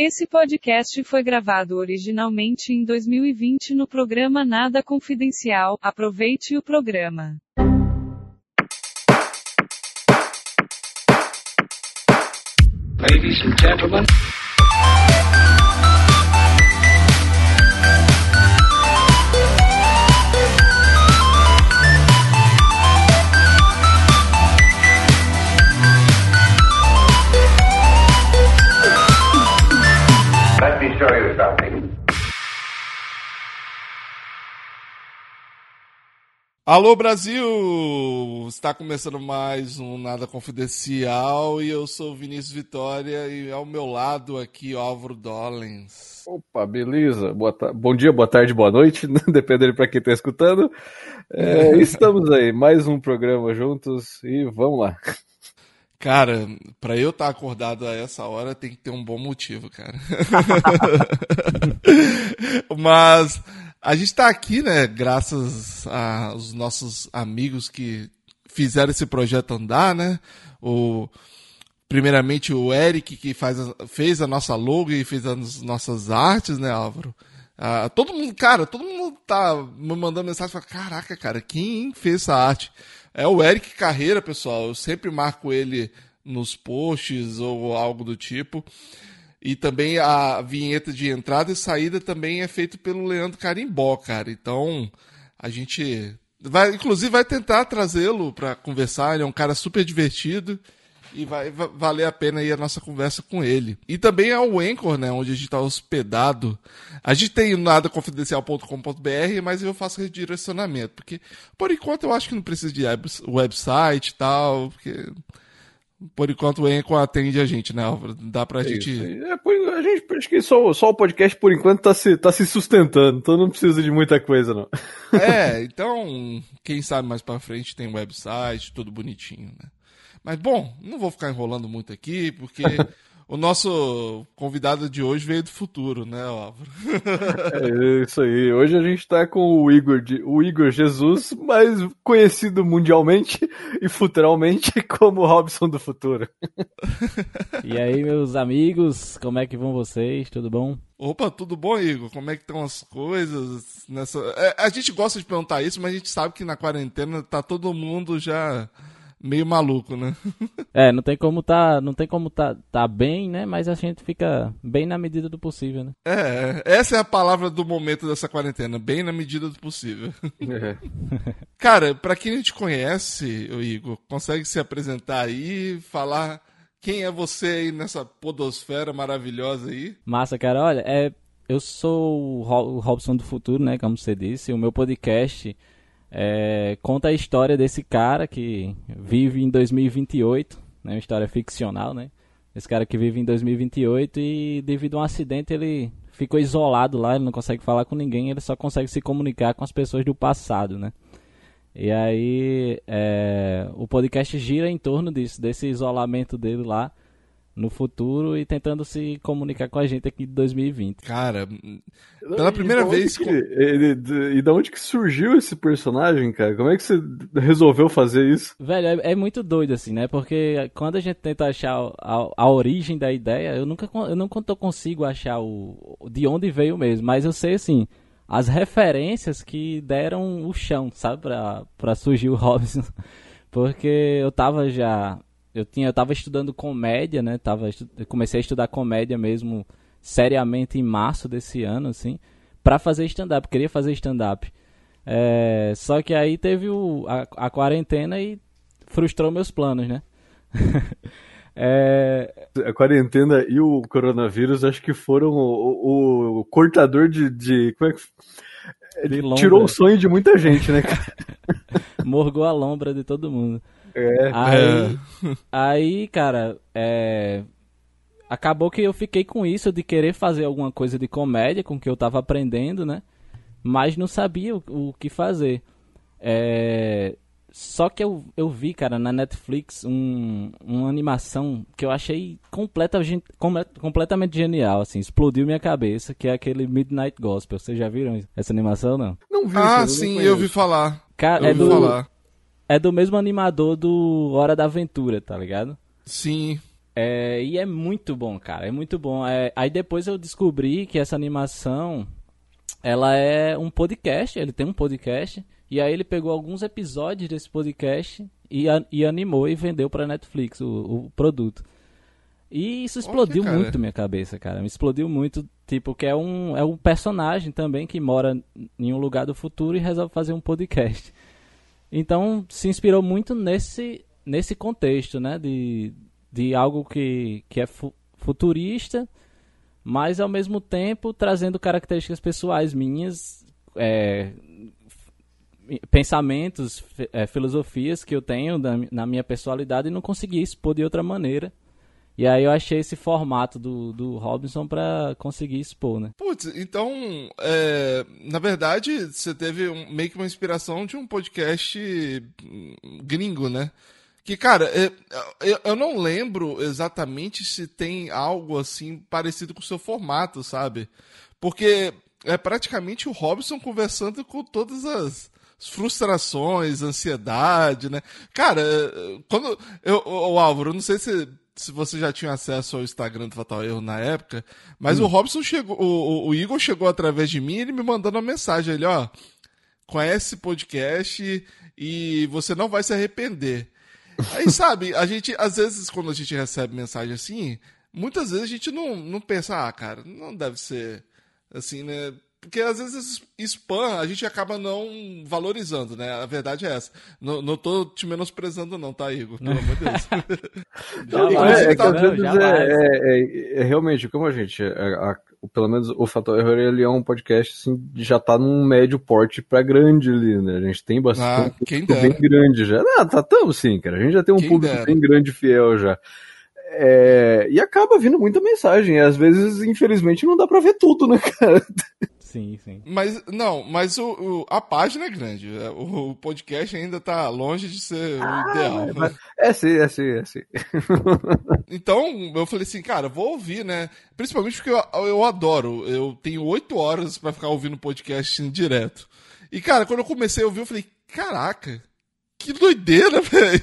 Esse podcast foi gravado originalmente em 2020 no programa Nada Confidencial. Aproveite o programa. Ladies and gentlemen. Alô Brasil! Está começando mais um Nada Confidencial e eu sou o Vinícius Vitória e ao meu lado aqui Álvaro Dollens. Opa, beleza. Ta- Bom dia, boa tarde, boa noite, dependendo para quem está escutando. É, estamos aí, mais um programa juntos e vamos lá. Cara, pra eu estar acordado a essa hora tem que ter um bom motivo, cara. Mas a gente tá aqui, né, graças aos nossos amigos que fizeram esse projeto andar, né? O primeiramente o Eric que faz fez a nossa logo e fez as nossas artes, né, Álvaro? Todo mundo, cara, todo mundo tá me mandando mensagem, fala, caraca, cara, quem fez essa arte? É o Eric Carreira, pessoal. Eu sempre marco ele nos posts ou algo do tipo. E também a vinheta de entrada e saída também é feito pelo Leandro Carimbó, cara. Então, a gente vai, inclusive, vai tentar trazê-lo para conversar. Ele é um cara super divertido e vai, va- valer a pena aí a nossa conversa com ele. E também é o Anchor, né, onde a gente está hospedado. A gente tem nadaconfidencial.com.br, mas eu faço redirecionamento, porque por enquanto eu acho que não precisa de web- website e tal, porque por enquanto o Anchor atende a gente, né, Álvaro? Dá pra gente... Isso aí. É, a gente acho que só, só o podcast por enquanto tá se, tá se sustentando, então não precisa de muita coisa, não. É, então, quem sabe mais pra frente tem um website, tudo bonitinho, né? Mas bom, não vou ficar enrolando muito aqui, porque o nosso convidado de hoje veio do futuro, né, Álvaro? É isso aí. Hoje a gente tá com o Igor, de- o Igor Jesus, mais conhecido mundialmente e futuralmente como Robson do Futuro. E aí, meus amigos, como é que vão vocês? Tudo bom? Opa, tudo bom, Igor? Como é que estão as coisas nessa... É, a gente gosta de perguntar isso, mas a gente sabe que na quarentena tá todo mundo já meio maluco, né? É, não tem como tá, não tem como tá, tá bem, né? Mas a gente fica bem na medida do possível, né? É, essa é a palavra do momento dessa quarentena, bem na medida do possível. É. Cara, pra quem não te conhece, ô Igor, consegue se apresentar aí, falar quem é você aí nessa podosfera maravilhosa aí? Massa, cara. Olha, é, eu sou o Ro- o Robson do Futuro, né? Como você disse. O meu podcast é, conta a história desse cara que vive em 2028, né? Uma história ficcional, né? Esse cara que vive em 2028 e devido a um acidente ele ficou isolado lá, ele não consegue falar com ninguém, ele só consegue se comunicar com as pessoas do passado, né? E aí é, o podcast gira em torno disso, desse isolamento dele lá no futuro e tentando se comunicar com a gente aqui de 2020. Cara, pela E primeira onde vez. que- com- ele- de- e da onde que surgiu esse personagem, cara? Como é que você resolveu fazer isso? Velho, é, é muito doido assim, né? Porque quando a gente tenta achar a, a origem da ideia, eu nunca eu tô- consigo achar o o- de onde veio mesmo, mas eu sei assim, as referências que deram o chão, sabe, pra, pra surgir o Robson. Porque eu tava já eu tinha eu tava estudando comédia, né? Tava comecei a estudar comédia mesmo seriamente em março desse ano, assim, pra fazer stand-up, queria fazer stand-up. É, só que aí teve o, a, a quarentena e frustrou meus planos, né? É, A quarentena e o coronavírus acho que foram o, o- o cortador de, de- Como é que. lombra, Tirou o sonho de muita gente, né, cara? morgou a lombra de todo mundo. É. Aí, aí cara, é, acabou que eu fiquei com isso de querer fazer alguma coisa de comédia com o que eu tava aprendendo, né? Mas não sabia o, o que fazer. É, só que eu, eu vi, cara, na Netflix um, uma animação que eu achei completa, come- completamente genial, assim, explodiu minha cabeça, que é aquele Midnight Gospel. Vocês já viram essa animação, não? Não vi Ah, sim, eu ouvi conheço. falar. Cara, Eu é do, falar. É do mesmo animador do Hora da Aventura, tá ligado? Sim. É, e é muito bom, cara. É muito bom. É, aí depois eu descobri que essa animação ela é um podcast. Ele tem um podcast. E aí ele pegou alguns episódios desse podcast e, e animou e vendeu pra Netflix o, o produto. E isso explodiu cara. muito minha cabeça, cara. Me explodiu muito, tipo, que é um, é um personagem também que mora em um lugar do futuro e resolve fazer um podcast. Então, se inspirou muito nesse, nesse contexto, né? De, de algo que, que é fu futurista, mas ao mesmo tempo trazendo características pessoais minhas, é, pensamentos, é, filosofias que eu tenho da, na minha personalidade e não conseguia expor de outra maneira. E aí eu achei esse formato do, do Robinson pra conseguir expor, né? Putz, então, é, na verdade, você teve um- meio que uma inspiração de um podcast gringo, né? Que, cara, é, eu, eu não lembro exatamente se tem algo assim parecido com o seu formato, sabe? Porque é praticamente o Robson conversando com todas as frustrações, ansiedade, né? Cara, é, quando. Eu, o Álvaro, não sei se, se você já tinha acesso ao Instagram do Fatal Erro na época, mas o Robson chegou. O, o- o Igor chegou através de mim e ele me mandando uma mensagem. Ele, ó, conhece esse podcast e você não vai se arrepender. Aí, sabe, a gente, às vezes, quando a gente recebe mensagem assim, muitas vezes a gente não, não pensa, ah, cara, não deve ser assim, né? Porque às vezes spam a gente acaba não valorizando, né? A verdade é essa. Não, não tô te menosprezando, não, tá, Igor? Pelo amor de Deus. É, é tá- Não, é, é- é- é realmente, como a gente, a- pelo menos o Fatal Error, ele é um podcast, assim, já tá num médio porte pra grande ali, né? A gente tem bastante Ah, quem dera. bem grande já. Ah, tá tamo sim, cara. A gente já tem um Quem público dera. bem grande fiel já. É, e acaba vindo muita mensagem. E às vezes, infelizmente, não dá pra ver tudo, né, cara? Sim, sim. Mas, não, mas o, o- a página é grande. É, O, o podcast ainda tá longe de ser o ideal. mas- É sim, é sim, é sim. Então, eu falei assim, cara, vou ouvir, né? Principalmente porque eu, eu adoro. Eu tenho oito horas pra ficar ouvindo podcast direto. E, cara, quando eu comecei a ouvir, eu falei, caraca, que doideira, velho.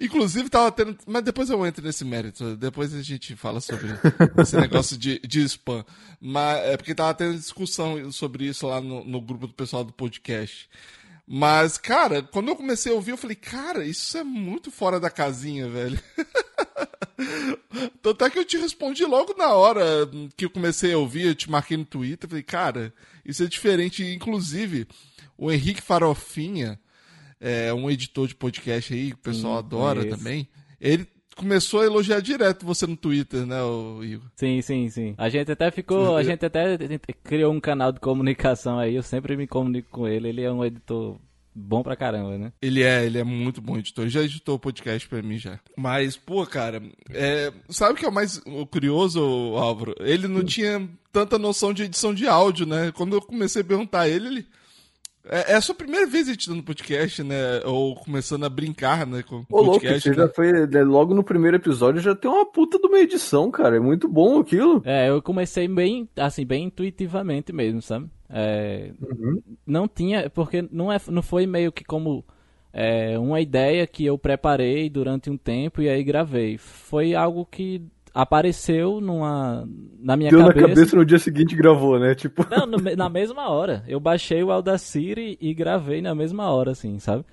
Inclusive, tava tendo. Mas depois eu entro nesse mérito. Depois a gente fala sobre esse negócio de, de spam. Mas é porque tava tendo discussão sobre isso lá no, no grupo do pessoal do podcast. Mas, cara, quando eu comecei a ouvir, eu falei, cara, isso é muito fora da casinha, velho. Tanto é que eu te respondi logo na hora que eu comecei a ouvir, eu te marquei no Twitter, falei, cara, isso é diferente. Inclusive, o Henrique Farofinha, é um editor de podcast aí, que o pessoal Sim, adora conheço. também, ele começou a elogiar direto você no Twitter, né, Igor? Sim, sim, sim. A gente até ficou, a gente até criou um canal de comunicação aí, eu sempre me comunico com ele, ele é um editor bom pra caramba, né? Ele é, ele é muito bom editor. Já editou podcast pra mim já. Mas, pô, cara, é, sabe o que é o mais curioso, Álvaro? Ele não tinha tanta noção de edição de áudio, né? Quando eu comecei a perguntar a ele, ele. É, é a sua primeira vez editando podcast, né? Ou começando a brincar, né? Com Ô, louco, podcast. você né? já foi. né, Logo no primeiro episódio já tem uma puta de uma edição, cara. É muito bom aquilo. É, eu comecei bem, assim, bem intuitivamente mesmo, sabe? É, Não tinha, porque não, é, não foi meio que como é, uma ideia que eu preparei durante um tempo e aí gravei. Foi algo que apareceu numa, na minha Deu cabeça. na cabeça no dia seguinte gravou, né? Tipo. Não, no na mesma hora. Eu baixei o Audacity e gravei na mesma hora, assim, sabe?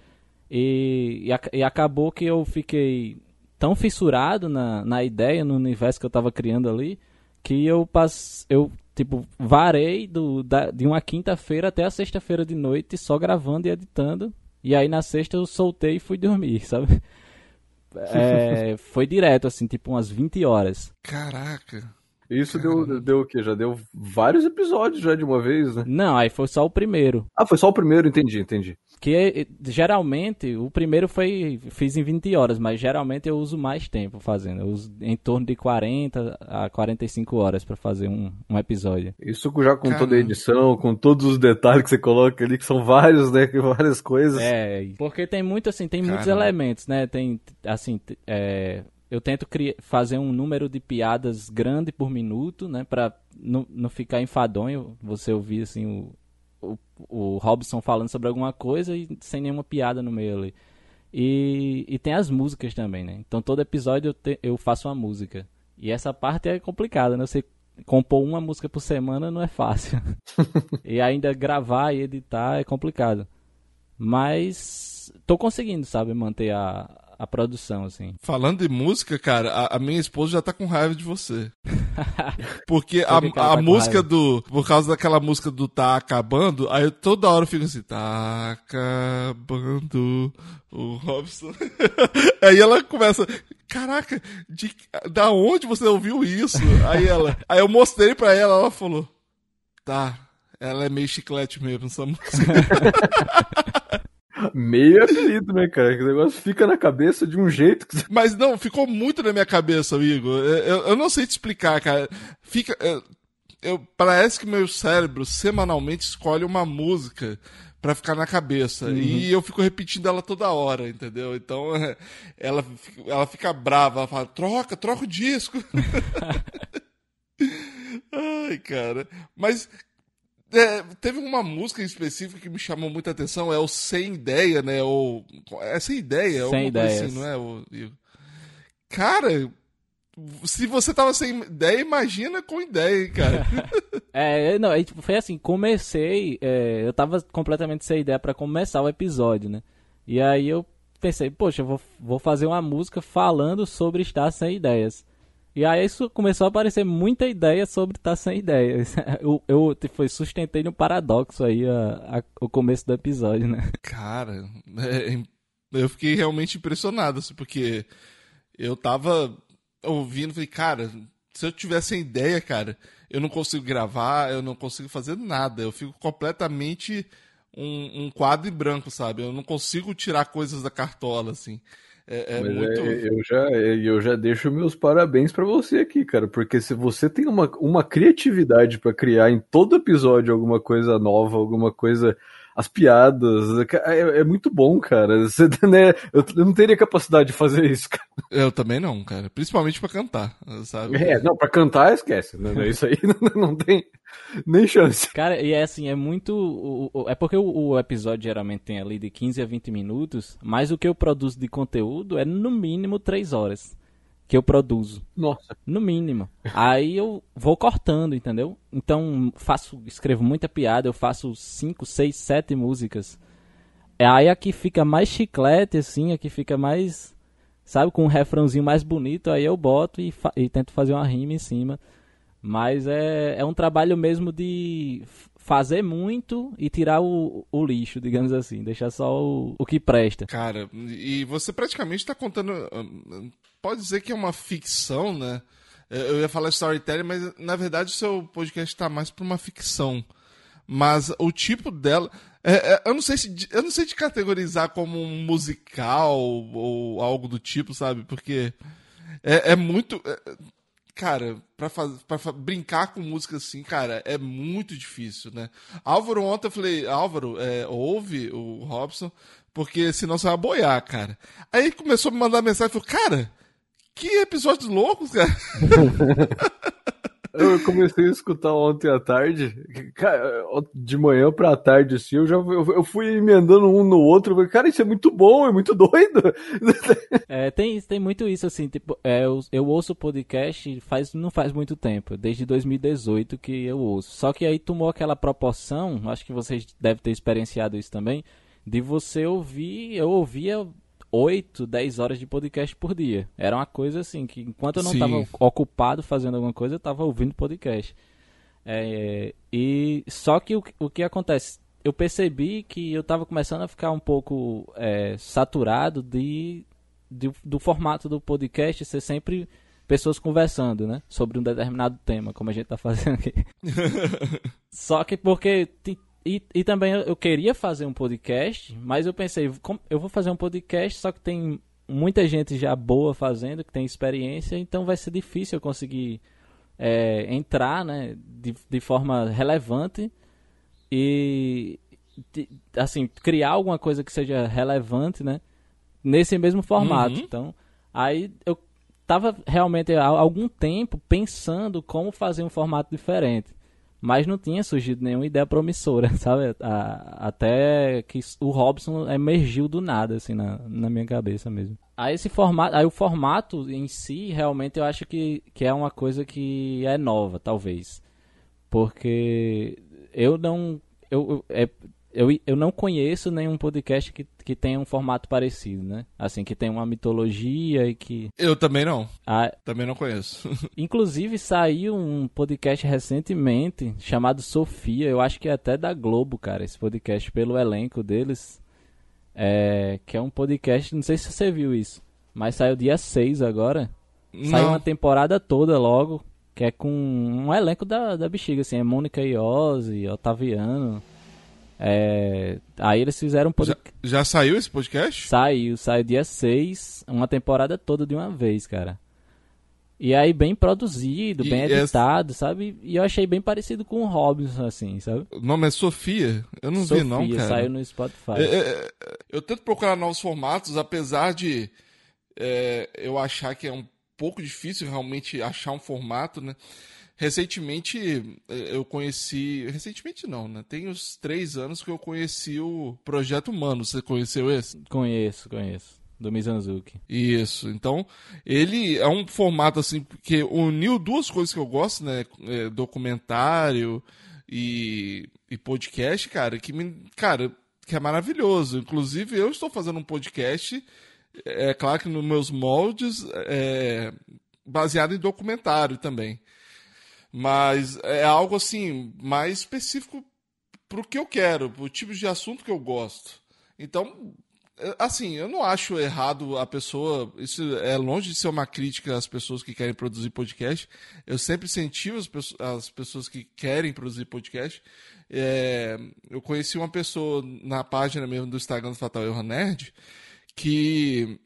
E, e, e acabou que eu fiquei tão fissurado na, na ideia, no universo que eu tava criando ali, que eu pass... eu tipo varei do, da- de uma quinta-feira até a sexta-feira de noite só gravando e editando. E aí na sexta eu soltei e fui dormir, sabe? É, foi direto, assim, tipo umas 20 horas. Caraca. Isso deu, deu o quê? Já deu vários episódios já de uma vez, né? Não, aí foi só o primeiro. Ah, foi só o primeiro, entendi, entendi. Que eh, geralmente, o primeiro foi. Fiz em 20 horas, mas geralmente eu uso mais tempo fazendo. Eu uso em torno de 40 a 45 horas pra fazer um, um episódio. Isso já com toda a Caramba. edição, com todos os detalhes que você coloca ali, que são vários, né? que Várias coisas. É, porque tem muito assim, tem muitos Caramba. elementos, né? Tem, assim, é, eu tento cri- fazer um número de piadas grande por minuto, né? Pra não, não ficar enfadonho você ouvir, assim, o, o, o Robson falando sobre alguma coisa e sem nenhuma piada no meio ali. E, e tem as músicas também, né? Então todo episódio eu, te, eu faço uma música. E essa parte é complicada, né? Você compor uma música por semana não é fácil. e ainda gravar e editar é complicado. Mas tô conseguindo, sabe, manter a, a produção, assim. Falando de música, cara, a, a minha esposa já tá com raiva de você. Porque a, a tá música do. Por causa daquela música do Tá Acabando, aí eu toda hora eu fico assim, tá acabando o Robson. aí ela começa, caraca, de, da onde você ouviu isso? Aí ela. Aí eu mostrei pra ela, ela falou, tá, ela é meio chiclete mesmo, essa música. Meio apelido, né, cara? Que o negócio fica na cabeça de um jeito que... Mas não, ficou muito na minha cabeça, Igor. Eu, eu não sei te explicar, cara. Fica. Eu, eu, parece que meu cérebro semanalmente escolhe uma música para ficar na cabeça. Uhum. E eu fico repetindo ela toda hora, entendeu? Então ela, ela fica brava, ela fala, troca, troca o disco. Ai, cara. Mas, é, teve uma música em específico que me chamou muita atenção, é o Sem Ideia, né? Ou, é Sem Ideia, sem ideias. Assim, não é? O, cara, se você tava sem ideia, imagina com ideia, cara. é, não, tipo, foi assim, comecei, é, eu tava completamente sem ideia para começar o episódio, né? E aí eu pensei, poxa, eu vou, vou fazer uma música falando sobre estar sem ideias. E aí isso começou a aparecer muita ideia sobre estar tá sem ideia. Eu, eu foi, sustentei no paradoxo aí a, a, o começo do episódio, né? Cara, é, eu fiquei realmente impressionado, assim, porque eu tava ouvindo, falei, cara, se eu tivesse ideia, cara, eu não consigo gravar, eu não consigo fazer nada. Eu fico completamente um, um quadro em branco, sabe? Eu não consigo tirar coisas da cartola, assim. É, é muito... É, eu, já, eu já deixo meus parabéns para você aqui, cara, porque se você tem uma, uma criatividade para criar em todo episódio alguma coisa nova, alguma coisa as piadas. É, é, muito bom, cara. Você, né, eu, eu, não teria capacidade de fazer isso, cara. Eu também não, cara. Principalmente para cantar, sabe? É, não, pra cantar esquece. Né? Isso aí não, não, tem nem chance. Cara, e é assim, é muito. É porque o, o, episódio geralmente tem ali de 15 a 20 minutos, mas o que eu produzo de conteúdo é no mínimo 3 horas que eu produzo. Nossa. No mínimo. Aí eu vou cortando, entendeu? Então faço, escrevo muita piada, eu faço 5, 6, 7 músicas. É aí aqui fica mais chiclete, assim, aqui fica mais. Sabe, com um refrãozinho mais bonito, aí eu boto e, e tento fazer uma rima em cima. Mas é, é um trabalho mesmo de fazer muito e tirar o, o lixo, digamos assim, deixar só o, o que presta. Cara, e você praticamente está contando. Pode dizer que é uma ficção, né? Eu ia falar storytelling, mas na verdade o seu podcast está mais para uma ficção. Mas o tipo dela. É, é, eu, não sei se, eu não sei te categorizar como um musical ou algo do tipo, sabe? Porque é, é muito. É, cara, pra brincar com música assim, cara, é muito difícil, né? Álvaro, ontem eu falei, Álvaro, é, ouve o Robson, porque senão você vai boiar, cara. Aí começou a me mandar mensagem, falou, cara, que episódios loucos, cara. Eu comecei a escutar ontem à tarde, de manhã pra tarde, assim, eu já eu fui emendando um no outro, cara, isso é muito bom, é muito doido. É, tem, tem muito isso, assim, tipo, é, eu, eu ouço podcast faz, não faz muito tempo, desde 2018 que eu ouço. Só que aí tomou aquela proporção, acho que vocês devem ter experienciado isso também, de você ouvir, eu ouvia 8, 10 horas de podcast por dia. Era uma coisa assim, que enquanto eu não estava ocupado fazendo alguma coisa, eu estava ouvindo podcast. É, e só que o, o que acontece? Eu percebi que eu estava começando a ficar um pouco é, saturado de, de, do formato do podcast ser sempre pessoas conversando, né? Sobre um determinado tema, como a gente está fazendo aqui. Só que porque e, e também eu queria fazer um podcast, mas eu pensei, eu vou fazer um podcast, só que tem muita gente já boa fazendo, que tem experiência, então vai ser difícil eu conseguir é, entrar né, de, de forma relevante e de, assim criar alguma coisa que seja relevante né, nesse mesmo formato. Uhum. Então, aí eu estava realmente há algum tempo pensando como fazer um formato diferente. Mas não tinha surgido nenhuma ideia promissora, sabe? A, até que o Robson emergiu do nada, assim, na, na minha cabeça mesmo. Aí esse formato, aí o formato em si, realmente eu acho que, que é uma coisa que é nova, talvez. Porque eu não. Eu, é, eu, eu não conheço nenhum podcast que, que tenha um formato parecido, né? Assim, que tem uma mitologia e que. Eu também não. Ah, também não conheço. inclusive saiu um podcast recentemente chamado Sofia, eu acho que é até da Globo, cara, esse podcast, pelo elenco deles. É, que é um podcast, não sei se você viu isso, mas saiu dia 6 agora. Não. Saiu uma temporada toda logo, que é com um elenco da, da bexiga, assim, é Mônica Iose, Otaviano. É, aí eles fizeram um podcast. Já, já, saiu esse podcast? Saiu, saiu dia 6, uma temporada toda de uma vez, cara. E aí bem produzido, e bem editado, essa... sabe? E eu achei bem parecido com o Robinson, assim, sabe? O nome é Sofia? Eu não Sofia, vi não, cara. saiu no Spotify. É, é, é, eu tento procurar novos formatos, apesar de é, eu achar que é um pouco difícil realmente achar um formato, né? Recentemente eh, eu conheci. Recentemente não, né? Tem uns três anos que eu conheci o Projeto Humano. Você conheceu esse? Conheço, conheço. Do Mizanzuki. Isso. Então, ele é um formato assim que uniu duas coisas que eu gosto, né? É, documentário e, e podcast, cara, que me. Cara, que é maravilhoso. Inclusive, eu estou fazendo um podcast. É claro que nos meus moldes, é, baseado em documentário também. Mas é algo assim, mais específico para o que eu quero, para o tipo de assunto que eu gosto. Então, é, assim, eu não acho errado a pessoa. Isso é longe de ser uma crítica às pessoas que querem produzir podcast. Eu sempre incentivo as, pessoas, as pessoas que querem produzir podcast. É, eu conheci uma pessoa na página mesmo do Instagram do Fatal Erro Nerd que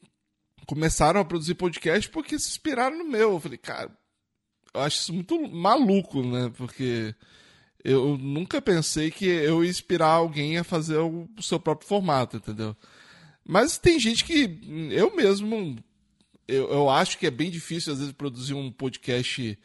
começaram a produzir podcast porque se inspiraram no meu. Eu falei, cara, eu acho isso muito maluco, né? Porque eu nunca pensei que eu ia inspirar alguém a fazer o seu próprio formato, entendeu? Mas tem gente que eu mesmo eu, eu acho que é bem difícil às vezes produzir um podcast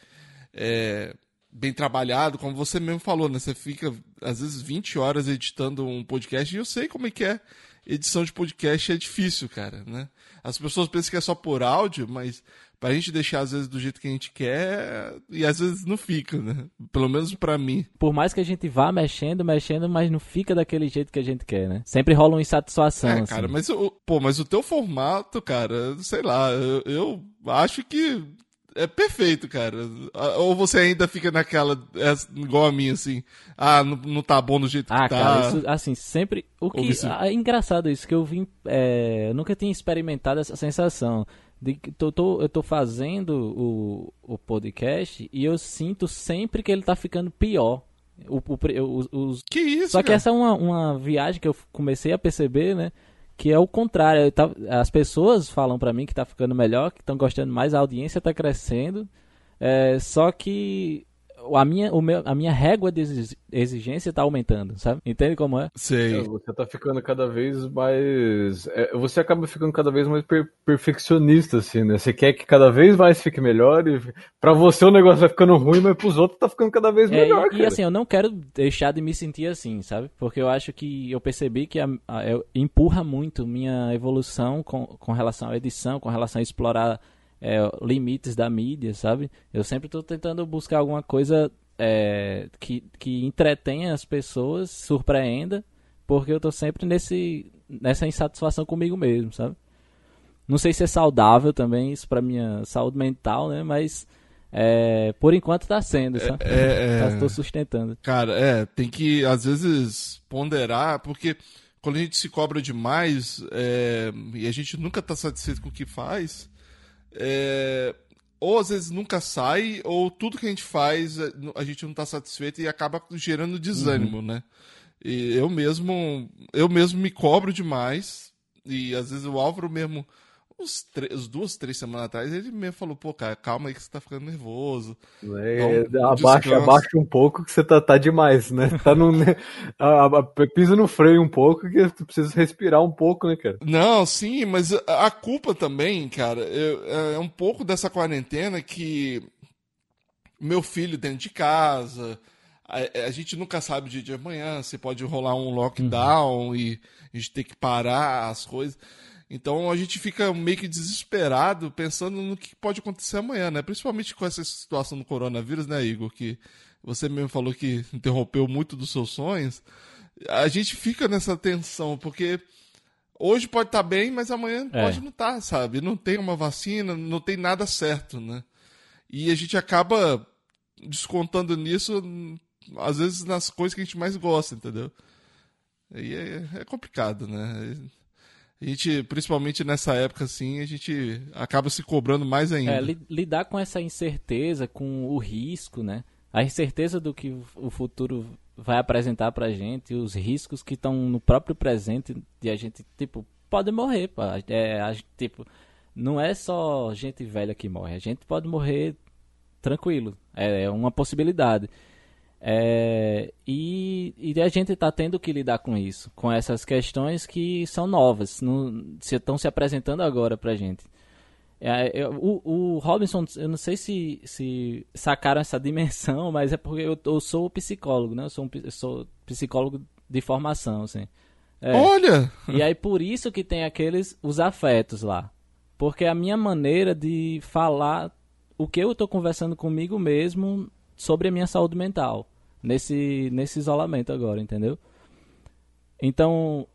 é, bem trabalhado, como você mesmo falou, né? Você fica às vezes 20 horas editando um podcast e eu sei como é que é. Edição de podcast é difícil, cara, né? As pessoas pensam que é só por áudio, mas pra gente deixar às vezes do jeito que a gente quer e às vezes não fica, né? Pelo menos para mim. Por mais que a gente vá mexendo, mexendo, mas não fica daquele jeito que a gente quer, né? Sempre rola uma insatisfação. É, cara, assim. mas o, pô, mas o teu formato, cara, sei lá, eu, eu acho que é perfeito, cara. Ou você ainda fica naquela, é, igual a mim, assim, ah, não, não tá bom do jeito ah, que tá. Ah, cara, isso, assim, sempre. O que. Ah, é engraçado isso, que eu vim. É, eu nunca tinha experimentado essa sensação de que tô, tô, eu tô fazendo o, o podcast e eu sinto sempre que ele tá ficando pior. O, o, os, que isso? Só que essa é uma, uma viagem que eu comecei a perceber, né? Que é o contrário. Tava, as pessoas falam para mim que tá ficando melhor, que estão gostando mais, a audiência tá crescendo. É, só que a minha, o meu, a minha régua de exigência está aumentando, sabe? Entende como é? Sei. É, você tá ficando cada vez mais. É, você acaba ficando cada vez mais per perfeccionista, assim, né? Você quer que cada vez mais fique melhor e pra você o negócio vai ficando ruim, mas pros outros tá ficando cada vez melhor. É, e, e, assim, eu não quero deixar de me sentir assim, sabe? Porque eu acho que eu percebi que a, a, empurra muito minha evolução com, com relação à edição, com relação a explorar é, limites da mídia, sabe? Eu sempre estou tentando buscar alguma coisa é, que, que entretenha as pessoas, surpreenda, porque eu estou sempre nesse, nessa insatisfação comigo mesmo, sabe? Não sei se é saudável também isso para minha saúde mental, né? Mas é, por enquanto está sendo, sabe? É, é, Estou sustentando. Cara, é, tem que às vezes ponderar, porque quando a gente se cobra demais é, e a gente nunca está satisfeito com o que faz, é, ou às vezes nunca sai, ou tudo que a gente faz é, a gente não está satisfeito e acaba gerando desânimo, uhum. né? E eu mesmo, eu mesmo me cobro demais, e às vezes o Álvaro mesmo uns, três, duas, três semanas atrás, ele mesmo falou, pô, cara, calma aí que você tá ficando nervoso. É, um abaixa, abaixa um pouco que você tá, tá demais, né? Tá no, pisa no freio um pouco que precisa respirar um pouco, né, cara? Não, sim, mas a, culpa também, cara, é, é um pouco dessa quarentena que meu filho dentro de casa, a, a, gente nunca sabe o dia de amanhã, se pode rolar um lockdown uhum. e a gente tem que parar as coisas. Então a gente fica meio que desesperado pensando no que pode acontecer amanhã, né? Principalmente com essa situação do coronavírus, né, Igor? Que você mesmo falou que interrompeu muito dos seus sonhos. A gente fica nessa tensão, porque hoje pode estar tá bem, mas amanhã é. pode não estar, tá, sabe? Não tem uma vacina, não tem nada certo, né? E a gente acaba descontando nisso, às vezes, nas coisas que a gente mais gosta, entendeu? E é, é complicado, né? A gente, principalmente nessa época, assim, a gente acaba se cobrando mais ainda. É, lidar com essa incerteza, com o risco, né? A incerteza do que o futuro vai apresentar pra gente, os riscos que estão no próprio presente de a gente, tipo, pode morrer. É, a, tipo, não é só gente velha que morre, a gente pode morrer tranquilo, é, é uma possibilidade. É, e, e, a gente está tendo que lidar com isso, com essas questões que são novas, não, se, estão se apresentando agora para a gente. É, eu, o, o, Robinson, eu não sei se, se sacaram essa dimensão, mas é porque eu, eu sou psicólogo, né? Eu sou, um, eu sou psicólogo de formação, assim. É. Olha! E aí por isso que tem aqueles, os afetos lá. Porque é a minha maneira de falar o que eu estou conversando comigo mesmo sobre a minha saúde mental. Nesse, nesse isolamento agora, entendeu? Então,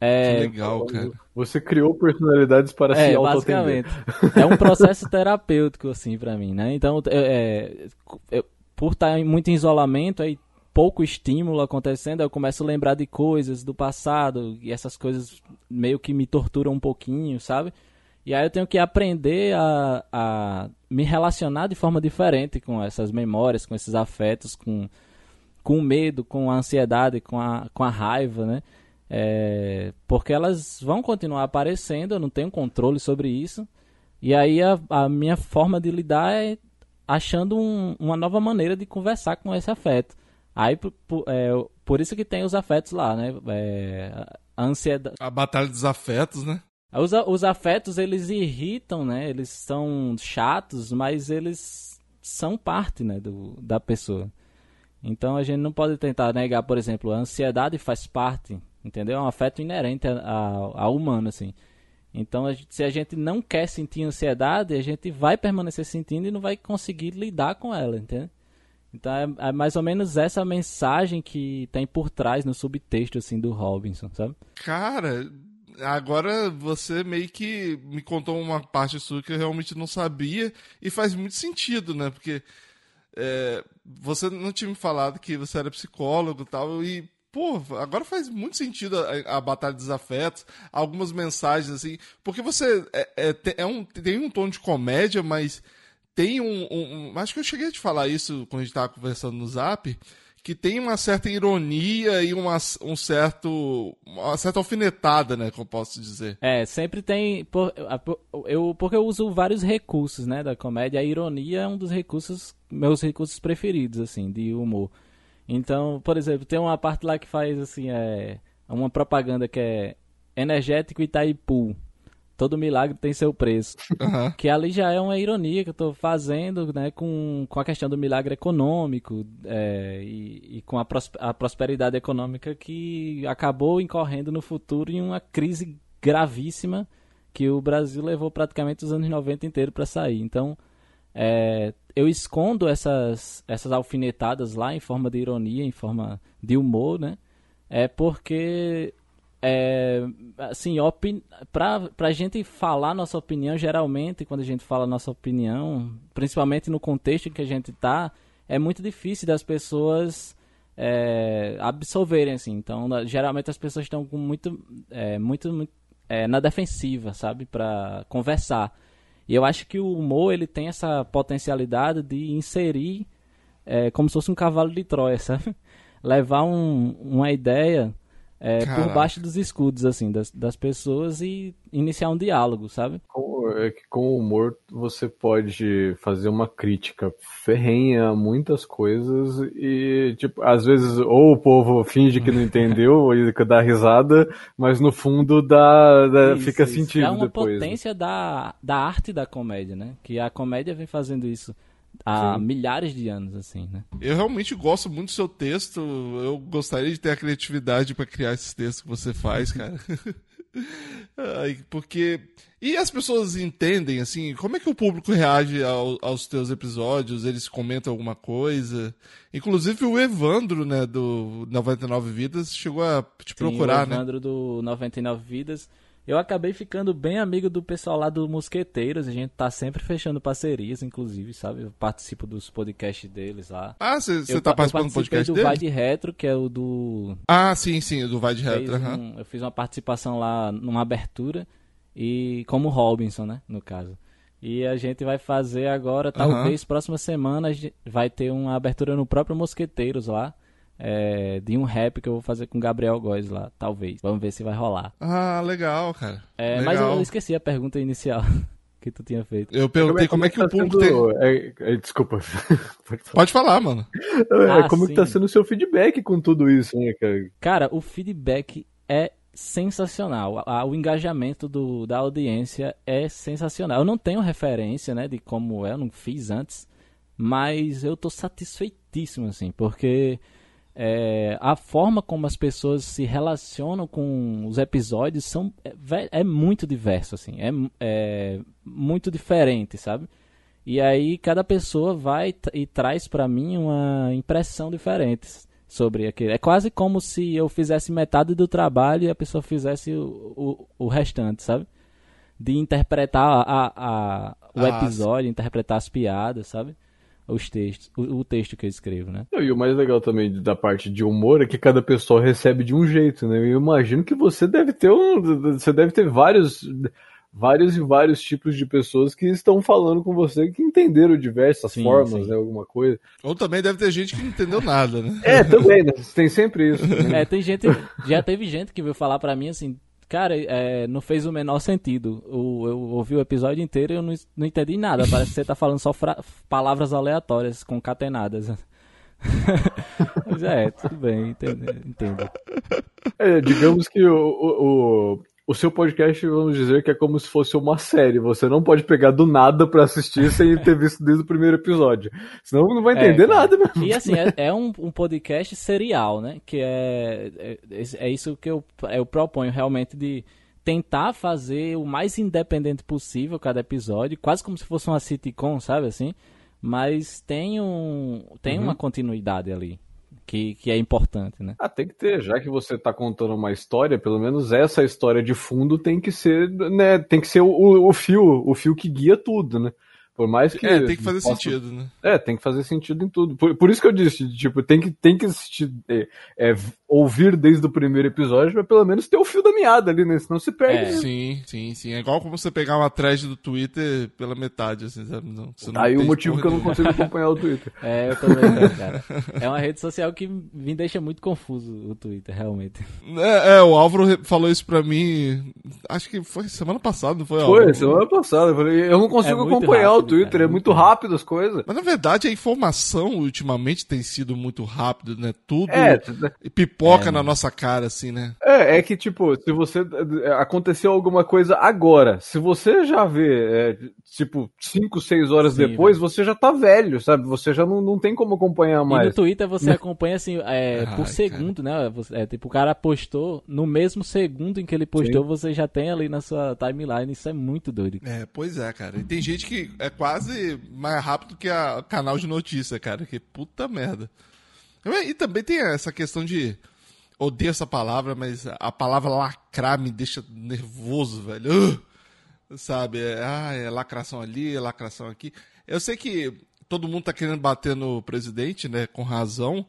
é, que legal, cara. Você criou personalidades para é, se basicamente. É um processo terapêutico, assim, para mim, né? Então, é, eu, por estar muito em isolamento, aí pouco estímulo acontecendo, eu começo a lembrar de coisas do passado, e essas coisas meio que me torturam um pouquinho, sabe? E aí eu tenho que aprender a, a me relacionar de forma diferente com essas memórias, com esses afetos, com, com o medo, com a ansiedade, com a, com a raiva, né? É, porque elas vão continuar aparecendo, eu não tenho controle sobre isso. E aí a, a minha forma de lidar é achando um, uma nova maneira de conversar com esse afeto. Aí por, por, é, por isso que tem os afetos lá, né? É, a ansiedade. A batalha dos afetos, né? Os, os afetos eles irritam, né? Eles são chatos, mas eles são parte, né, do, da pessoa. Então a gente não pode tentar negar, por exemplo, a ansiedade faz parte entendeu? É um afeto inerente ao humano, assim. Então, a gente, se a gente não quer sentir ansiedade, a gente vai permanecer sentindo e não vai conseguir lidar com ela, entende? Então, é, é, mais ou menos essa mensagem que tem por trás no subtexto, assim, do Robinson, sabe? Cara, agora você meio que me contou uma parte sua que eu realmente não sabia e faz muito sentido, né? Porque é, você não tinha me falado que você era psicólogo e tal, e pô, agora faz muito sentido a, a, Batalha dos Afetos, algumas mensagens assim, porque você é, é, é, um, tem um tom de comédia, mas tem um, um, Acho que eu cheguei a te falar isso quando a gente estava conversando no zap, que tem uma certa ironia e uma, um certo, uma certa alfinetada, né, como posso dizer. É, sempre tem. Por, eu, porque eu uso vários recursos, né, da comédia. A ironia é um dos recursos, meus recursos preferidos, assim, de humor. Então, por exemplo, tem uma parte lá que faz assim, é uma propaganda que é energético Itaipu. Todo milagre tem seu preço. Uhum. Que ali já é uma ironia que eu estou fazendo, né, com, com a questão do milagre econômico é, e, e, com a, pros, a prosperidade econômica que acabou incorrendo no futuro em uma crise gravíssima que o Brasil levou praticamente os anos 90 inteiro para sair. Então, é, eu escondo essas, essas alfinetadas lá em forma de ironia, em forma de humor, né? É porque, é, assim, opin... pra, gente falar nossa opinião, geralmente, quando a gente fala nossa opinião, principalmente no contexto em que a gente tá, é muito difícil das pessoas é, absorverem, assim. Então, geralmente as pessoas estão com muito, é, muito, muito é, na defensiva, sabe? Pra conversar. E eu acho que o humor ele tem essa potencialidade de inserir é, como se fosse um cavalo de Troia, sabe? Levar um, uma ideia é, por baixo dos escudos, assim, das, das pessoas e iniciar um diálogo, sabe? É que com o humor você pode fazer uma crítica ferrenha a muitas coisas e, tipo, às vezes ou o povo finge que não entendeu e dá risada, mas no fundo dá, dá isso, fica isso. sentido É uma depois. potência da, da arte da comédia, né? Que a comédia vem fazendo isso há Sim. milhares de anos, assim, né? Eu realmente gosto muito do seu texto. Eu gostaria de ter a criatividade pra criar esses textos que você faz, cara. Ai, porque. E as pessoas entendem, assim, como é que o público reage ao- aos teus episódios? Eles comentam alguma coisa? Inclusive o Evandro, né, do 99 Vidas, chegou a te procurar, Sim, o né? Evandro do 99 Vidas. Eu acabei ficando bem amigo do pessoal lá do Mosqueteiros. A gente tá sempre fechando parcerias, inclusive, sabe? Eu participo dos podcasts deles lá. Ah, você tá participando do podcast do dele? Vai de Retro, que é o do Ah, sim, sim, do Vai de Retro. um- eu fiz uma participação lá numa abertura e como Robinson, né, no caso. E a gente vai fazer agora, talvez próxima semana a gente vai ter uma abertura no próprio Mosqueteiros lá, é, de um rap que eu vou fazer com Gabriel Góes lá, talvez. Vamos ver se vai rolar. Ah, legal, cara. É, mas legal. eu esqueci a pergunta inicial que tu tinha feito. Eu perguntei como é que o tá público tem. sendo... é, é, desculpa. Pode falar. Mano. É, Ah, como que tá sim. sendo o seu feedback com tudo isso, né, cara? Cara, o feedback é sensacional. O engajamento do, da audiência é sensacional. Eu não tenho referência, né, de como é, eu não fiz antes, mas eu tô satisfeitíssimo, assim, porque é, a forma como as pessoas se relacionam com os episódios são é, é muito diverso, assim, é, é muito diferente, sabe? E aí cada pessoa vai e traz pra mim uma impressão diferente sobre aquele. É quase como se eu fizesse metade do trabalho e a pessoa fizesse o, o, o restante, sabe? De interpretar a, a, o Ah, episódio, interpretar as piadas, sabe? Os textos, o, o texto que eu escrevo, né? E o mais legal também da parte de humor é que cada pessoa recebe de um jeito, né? Eu imagino que você deve ter um. Você deve ter vários. Vários e vários tipos de pessoas que estão falando com você que entenderam diversas Sim, formas, sim. né? Alguma coisa. Ou também deve ter gente que não entendeu nada, né? É, também, né? Tem sempre isso. né? É, tem gente, já teve gente que veio falar pra mim assim, cara, é, não fez o menor sentido. Eu ouvi o episódio inteiro e eu não, não entendi nada. Parece que você tá falando só palavras aleatórias, concatenadas. Mas é, tudo bem, entendo. entendo. É, digamos que o, o, o, seu podcast, vamos dizer que é como se fosse uma série. Você não pode pegar do nada pra assistir sem ter visto desde o primeiro episódio. Senão não vai entender É, nada mesmo. E assim, é, é um, um podcast serial, né? Que é, é, é isso que eu, eu proponho realmente de tentar fazer o mais independente possível cada episódio, quase como se fosse uma sitcom, sabe assim? Mas tem, um, tem uma continuidade ali, que, que é importante, né? Ah, tem que ter, já que você tá contando uma história, pelo menos essa história de fundo tem que ser, né, tem que ser o, o, o fio, o fio que guia tudo, né? Por mais que É, tem que fazer possa- sentido, né? É, tem que fazer sentido em tudo. Por, por isso que eu disse, tipo, tem que, tem que assistir, é, é, ouvir desde o primeiro episódio pra pelo menos ter o fio da meada ali, né? Senão se perde. É. né? Sim, sim, sim. É igual como você pegar uma thread do Twitter pela metade, assim, sabe? Não, você não Aí o motivo que eu não consigo acompanhar o Twitter. É, eu também não, cara. É uma rede social que me deixa muito confuso o Twitter, realmente. É, é, o Álvaro falou isso pra mim, acho que foi semana passada, não foi, Foi, Álvaro? semana passada. Eu falei, eu não consigo É acompanhar o rápido, Twitter, cara, é muito rápido as coisas. Mas na verdade a informação ultimamente tem sido muito rápido, né? Tudo É, pipoca É, na mano. nossa cara, assim, né? É, é que, tipo, se você. Aconteceu alguma coisa agora. Se você já vê, é, tipo, 5, 6 horas Sim, depois, você já tá velho, sabe? Você já não, não tem como acompanhar E no mais. Twitter você acompanha assim, é, Ai, por segundo, né? Você- É, tipo, o cara postou, no mesmo segundo em que ele postou, você já tem ali na sua timeline. Isso é muito doido. É, pois é, cara. E tem gente que é quase mais rápido que a canal de notícia, cara. Que puta merda. E também tem essa questão de. Odeio essa palavra, mas a palavra lacrar me deixa nervoso, velho. Ugh! sabe? É, ah, é lacração ali, é lacração aqui. Eu sei que todo mundo tá querendo bater no presidente, né? Com razão.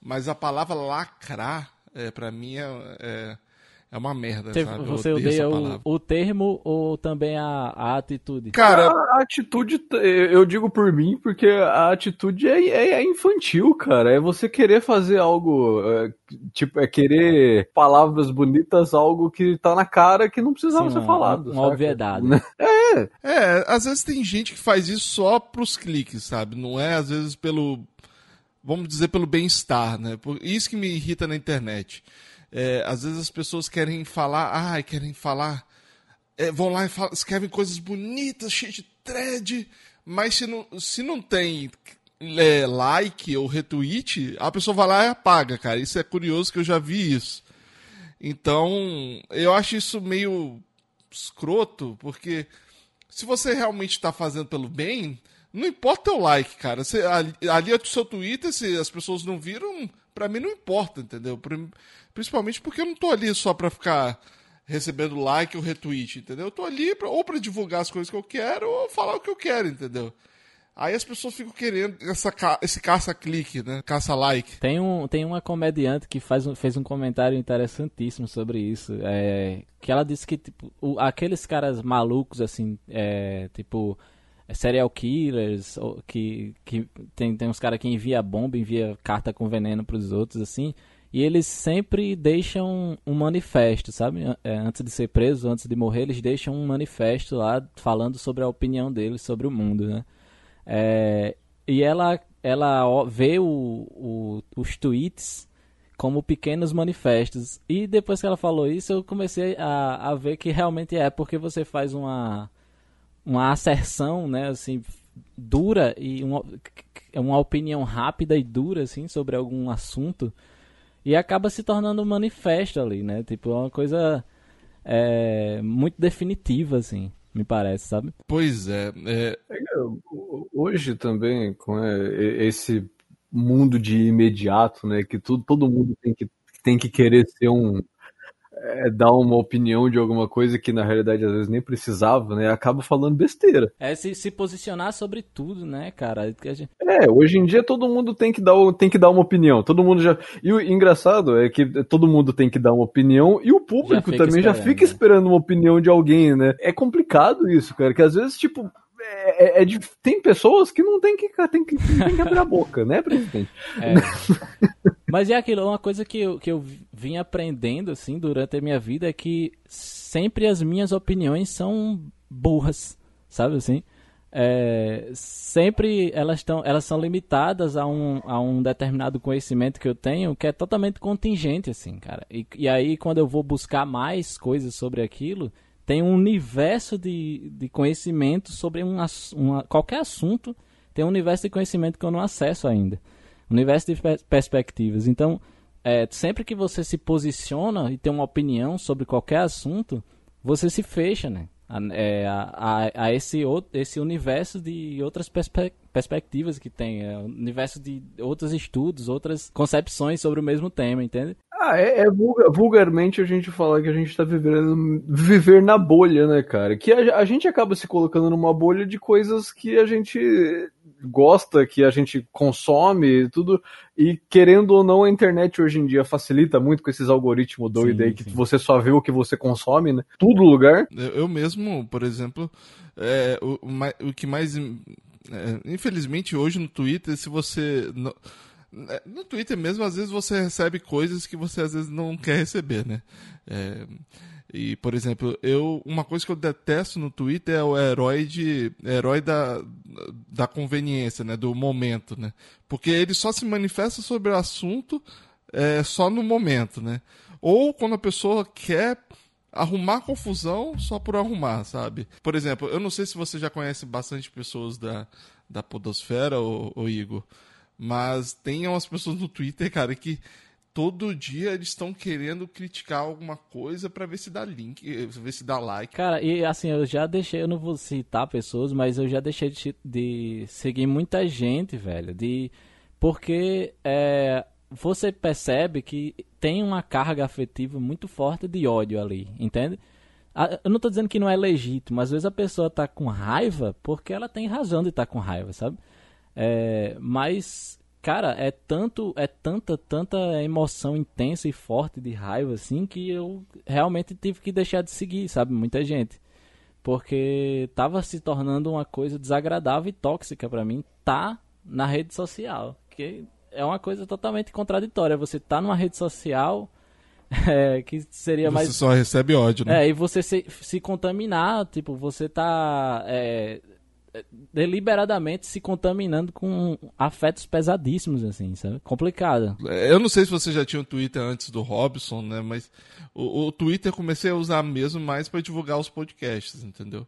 Mas a palavra lacrar, é, pra mim, é, é, é uma merda, Você, sabe? Você odeia o, o termo ou também a, a atitude? Cara, A atitude, eu digo por mim, porque a atitude é, é- é infantil, cara. É você querer fazer algo, é, tipo, é querer palavras bonitas, algo que tá na cara que não precisava Sim, ser uma- falado. uma saca? obviedade. Né? É, às vezes tem gente que faz isso só pros cliques, sabe? Não é, às vezes, pelo. Vamos dizer, pelo bem-estar, né? Por- Isso que me irrita na internet. É, às vezes as pessoas querem falar, ai, querem falar. é, vão lá e falam, escrevem coisas bonitas, cheias de thread, mas se não, se não tem é, like ou retweet, a pessoa vai lá e apaga, cara. Isso é curioso que eu já vi isso. Então, eu acho isso meio escroto, porque se você realmente está fazendo pelo bem, não importa o like, cara. Você, ali, ali é o seu Twitter, se as pessoas não viram, para mim não importa, entendeu? Principalmente porque eu não tô ali só pra ficar recebendo like ou retweet, entendeu? Eu tô ali pra, ou para divulgar as coisas que eu quero ou falar o que eu quero, entendeu? Aí as pessoas ficam querendo essa, esse caça-clique, né? Caça-like. Tem, um, tem uma comediante que faz um, fez um comentário interessantíssimo sobre isso. É, que ela disse que, tipo, o, aqueles caras malucos, assim, é, tipo, serial killers, que, que tem, tem uns caras que envia bomba, envia carta com veneno pros outros, assim. E eles sempre deixam um manifesto, sabe? É, antes de ser preso, antes de morrer, eles deixam um manifesto lá falando sobre a opinião deles sobre o mundo, né? É, e ela, ela vê o, o, os tweets como pequenos manifestos. E depois que ela falou isso, eu comecei a, a ver que realmente é, porque você faz uma, uma asserção, né, assim, dura e uma, uma opinião rápida e dura, assim, sobre algum assunto. E acaba se tornando um manifesto ali, né? Tipo, é uma coisa é, muito definitiva, assim me parece, sabe? Pois é. é... é hoje também, com é, esse mundo de imediato, né, que tudo, todo mundo tem que, tem que querer ser um, é, dar uma opinião de alguma coisa que na realidade às vezes nem precisava, né? Acaba falando besteira. É se, se posicionar sobre tudo, né, cara? Gente... É, hoje em dia todo mundo tem que, dar, tem que dar uma opinião. Todo mundo já. E o engraçado é que todo mundo tem que dar uma opinião e o público já também já fica né? esperando uma opinião de alguém, né? É complicado isso, cara, que às vezes, tipo, é, é, é, tem pessoas que não tem que, tem que, tem que abrir a boca, né, presidente? É. Mas é aquilo, uma coisa que eu, que eu vim aprendendo, assim, durante a minha vida é que sempre as minhas opiniões são burras, sabe assim? É, sempre elas, estão, elas são limitadas a um, a um determinado conhecimento que eu tenho que é totalmente contingente, assim, cara. E, e aí, quando eu vou buscar mais coisas sobre aquilo, tem um universo de, de conhecimento sobre um, uma, qualquer assunto, tem um universo de conhecimento que eu não acesso ainda. Universo de perspectivas. Então, é, sempre que você se posiciona e tem uma opinião sobre qualquer assunto, você se fecha, né? A, é, a, a, esse, esse universo de outras perspe perspectivas que tem, é, universo de outros estudos, outras concepções sobre o mesmo tema, entende? Ah, é, é vulgar, vulgarmente a gente fala que a gente tá vivendo viver na bolha, né, cara? Que a, a, gente acaba se colocando numa bolha de coisas que a gente gosta, que a gente consome, tudo. E querendo ou não, a internet hoje em dia facilita muito com esses algoritmos doidos aí que você só vê o que você consome, né? Tudo lugar. Eu mesmo, por exemplo, é, o, o que mais. É, infelizmente, hoje no Twitter, se você. É, no Twitter mesmo, às vezes você recebe coisas que você às vezes não quer receber, né? É, e, por exemplo, eu uma coisa que eu detesto no Twitter é o herói de herói da, da conveniência, né? Do momento, né? Porque ele só se manifesta sobre o assunto é, só no momento, né? Ou quando a pessoa quer arrumar confusão só por arrumar, sabe? Por exemplo, eu não sei se você já conhece bastante pessoas da, da podosfera, ou, ou Igor, mas tem umas pessoas no Twitter, cara, que todo dia eles estão querendo criticar alguma coisa para ver se dá link, ver se dá like. Cara, e assim, eu já deixei, eu não vou citar pessoas, mas eu já deixei de, de seguir muita gente, velho, de porque é, você percebe que tem uma carga afetiva muito forte de ódio ali, entende? Eu não tô dizendo que não é legítimo, às vezes a pessoa tá com raiva porque ela tem razão de estar tá com raiva, sabe? É, mas, cara, é tanto, é tanta, tanta emoção intensa e forte de raiva, assim, que eu realmente tive que deixar de seguir, sabe? Muita gente. Porque tava se tornando uma coisa desagradável e tóxica para mim, tá na rede social. Que é uma coisa totalmente contraditória. Você tá numa rede social. É, que seria você mais. Você só recebe ódio, né? É, e você se, se contaminar, tipo, você tá é, deliberadamente se contaminando com afetos pesadíssimos, assim, sabe? Complicado. Eu não sei se você já tinha um Twitter antes do Robson, né? Mas o, o Twitter comecei a usar mesmo mais para divulgar os podcasts, entendeu?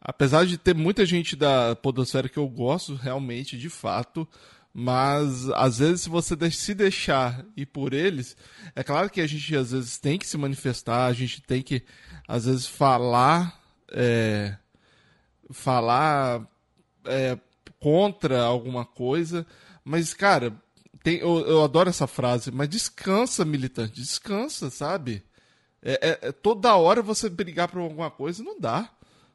apesar de ter muita gente da podosfera que eu gosto realmente, de fato, mas às vezes se você se deixar ir por eles, é claro que a gente às vezes tem que se manifestar, a gente tem que às vezes falar, é, falar é, contra alguma coisa, mas cara, tem, eu, eu, adoro essa frase, mas descansa, militante, descansa, sabe? É, é, é toda hora você brigar por alguma coisa não dá.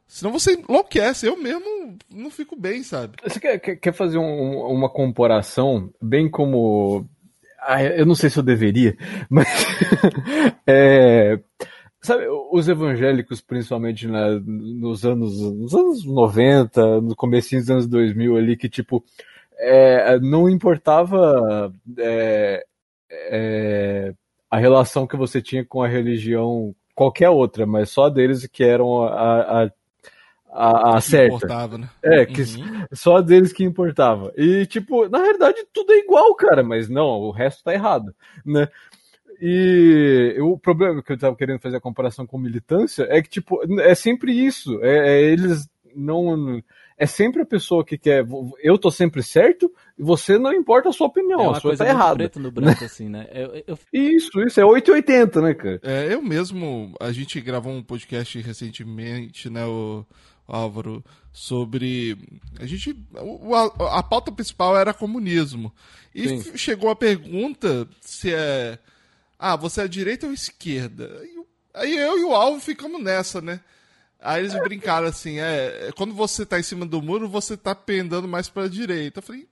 Senão você enlouquece. Eu mesmo não fico bem, sabe? Você quer, quer fazer um, uma comparação, bem como. Ah, eu não sei se eu deveria, mas. é, sabe, os evangélicos, principalmente na, nos, anos, nos anos 90, no começo dos anos 2000 ali, que tipo é, não importava é, é, a relação que você tinha com a religião, qualquer outra, mas só deles que eram a, a, a, a certa. Importava, né? É, que uhum. só deles que importava. E, tipo, na realidade tudo é igual, cara, mas não, o resto tá errado, né? E o problema que eu estava querendo fazer a comparação com militância é que, tipo, é sempre isso. É, é eles não é sempre a pessoa que quer. Eu tô sempre certo e você não importa a sua opinião, é a sua tá errada. preto no branco, assim, né? Eu, eu... Isso, isso, é 880, né, cara? É, eu mesmo, a gente gravou um podcast recentemente, né, o Álvaro, sobre. A gente. A, a pauta principal era comunismo. E Sim. chegou a pergunta se é. Ah, você é direita ou esquerda? Aí eu e o Alvo ficamos nessa, né? Aí eles brincaram assim, é, quando você tá em cima do muro, você tá pendendo mais pra direita. Eu falei,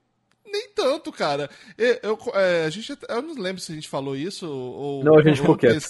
nem tanto, cara. Eu, eu, é, a gente, eu não lembro se a gente falou isso ou... Não, a gente ficou quieto.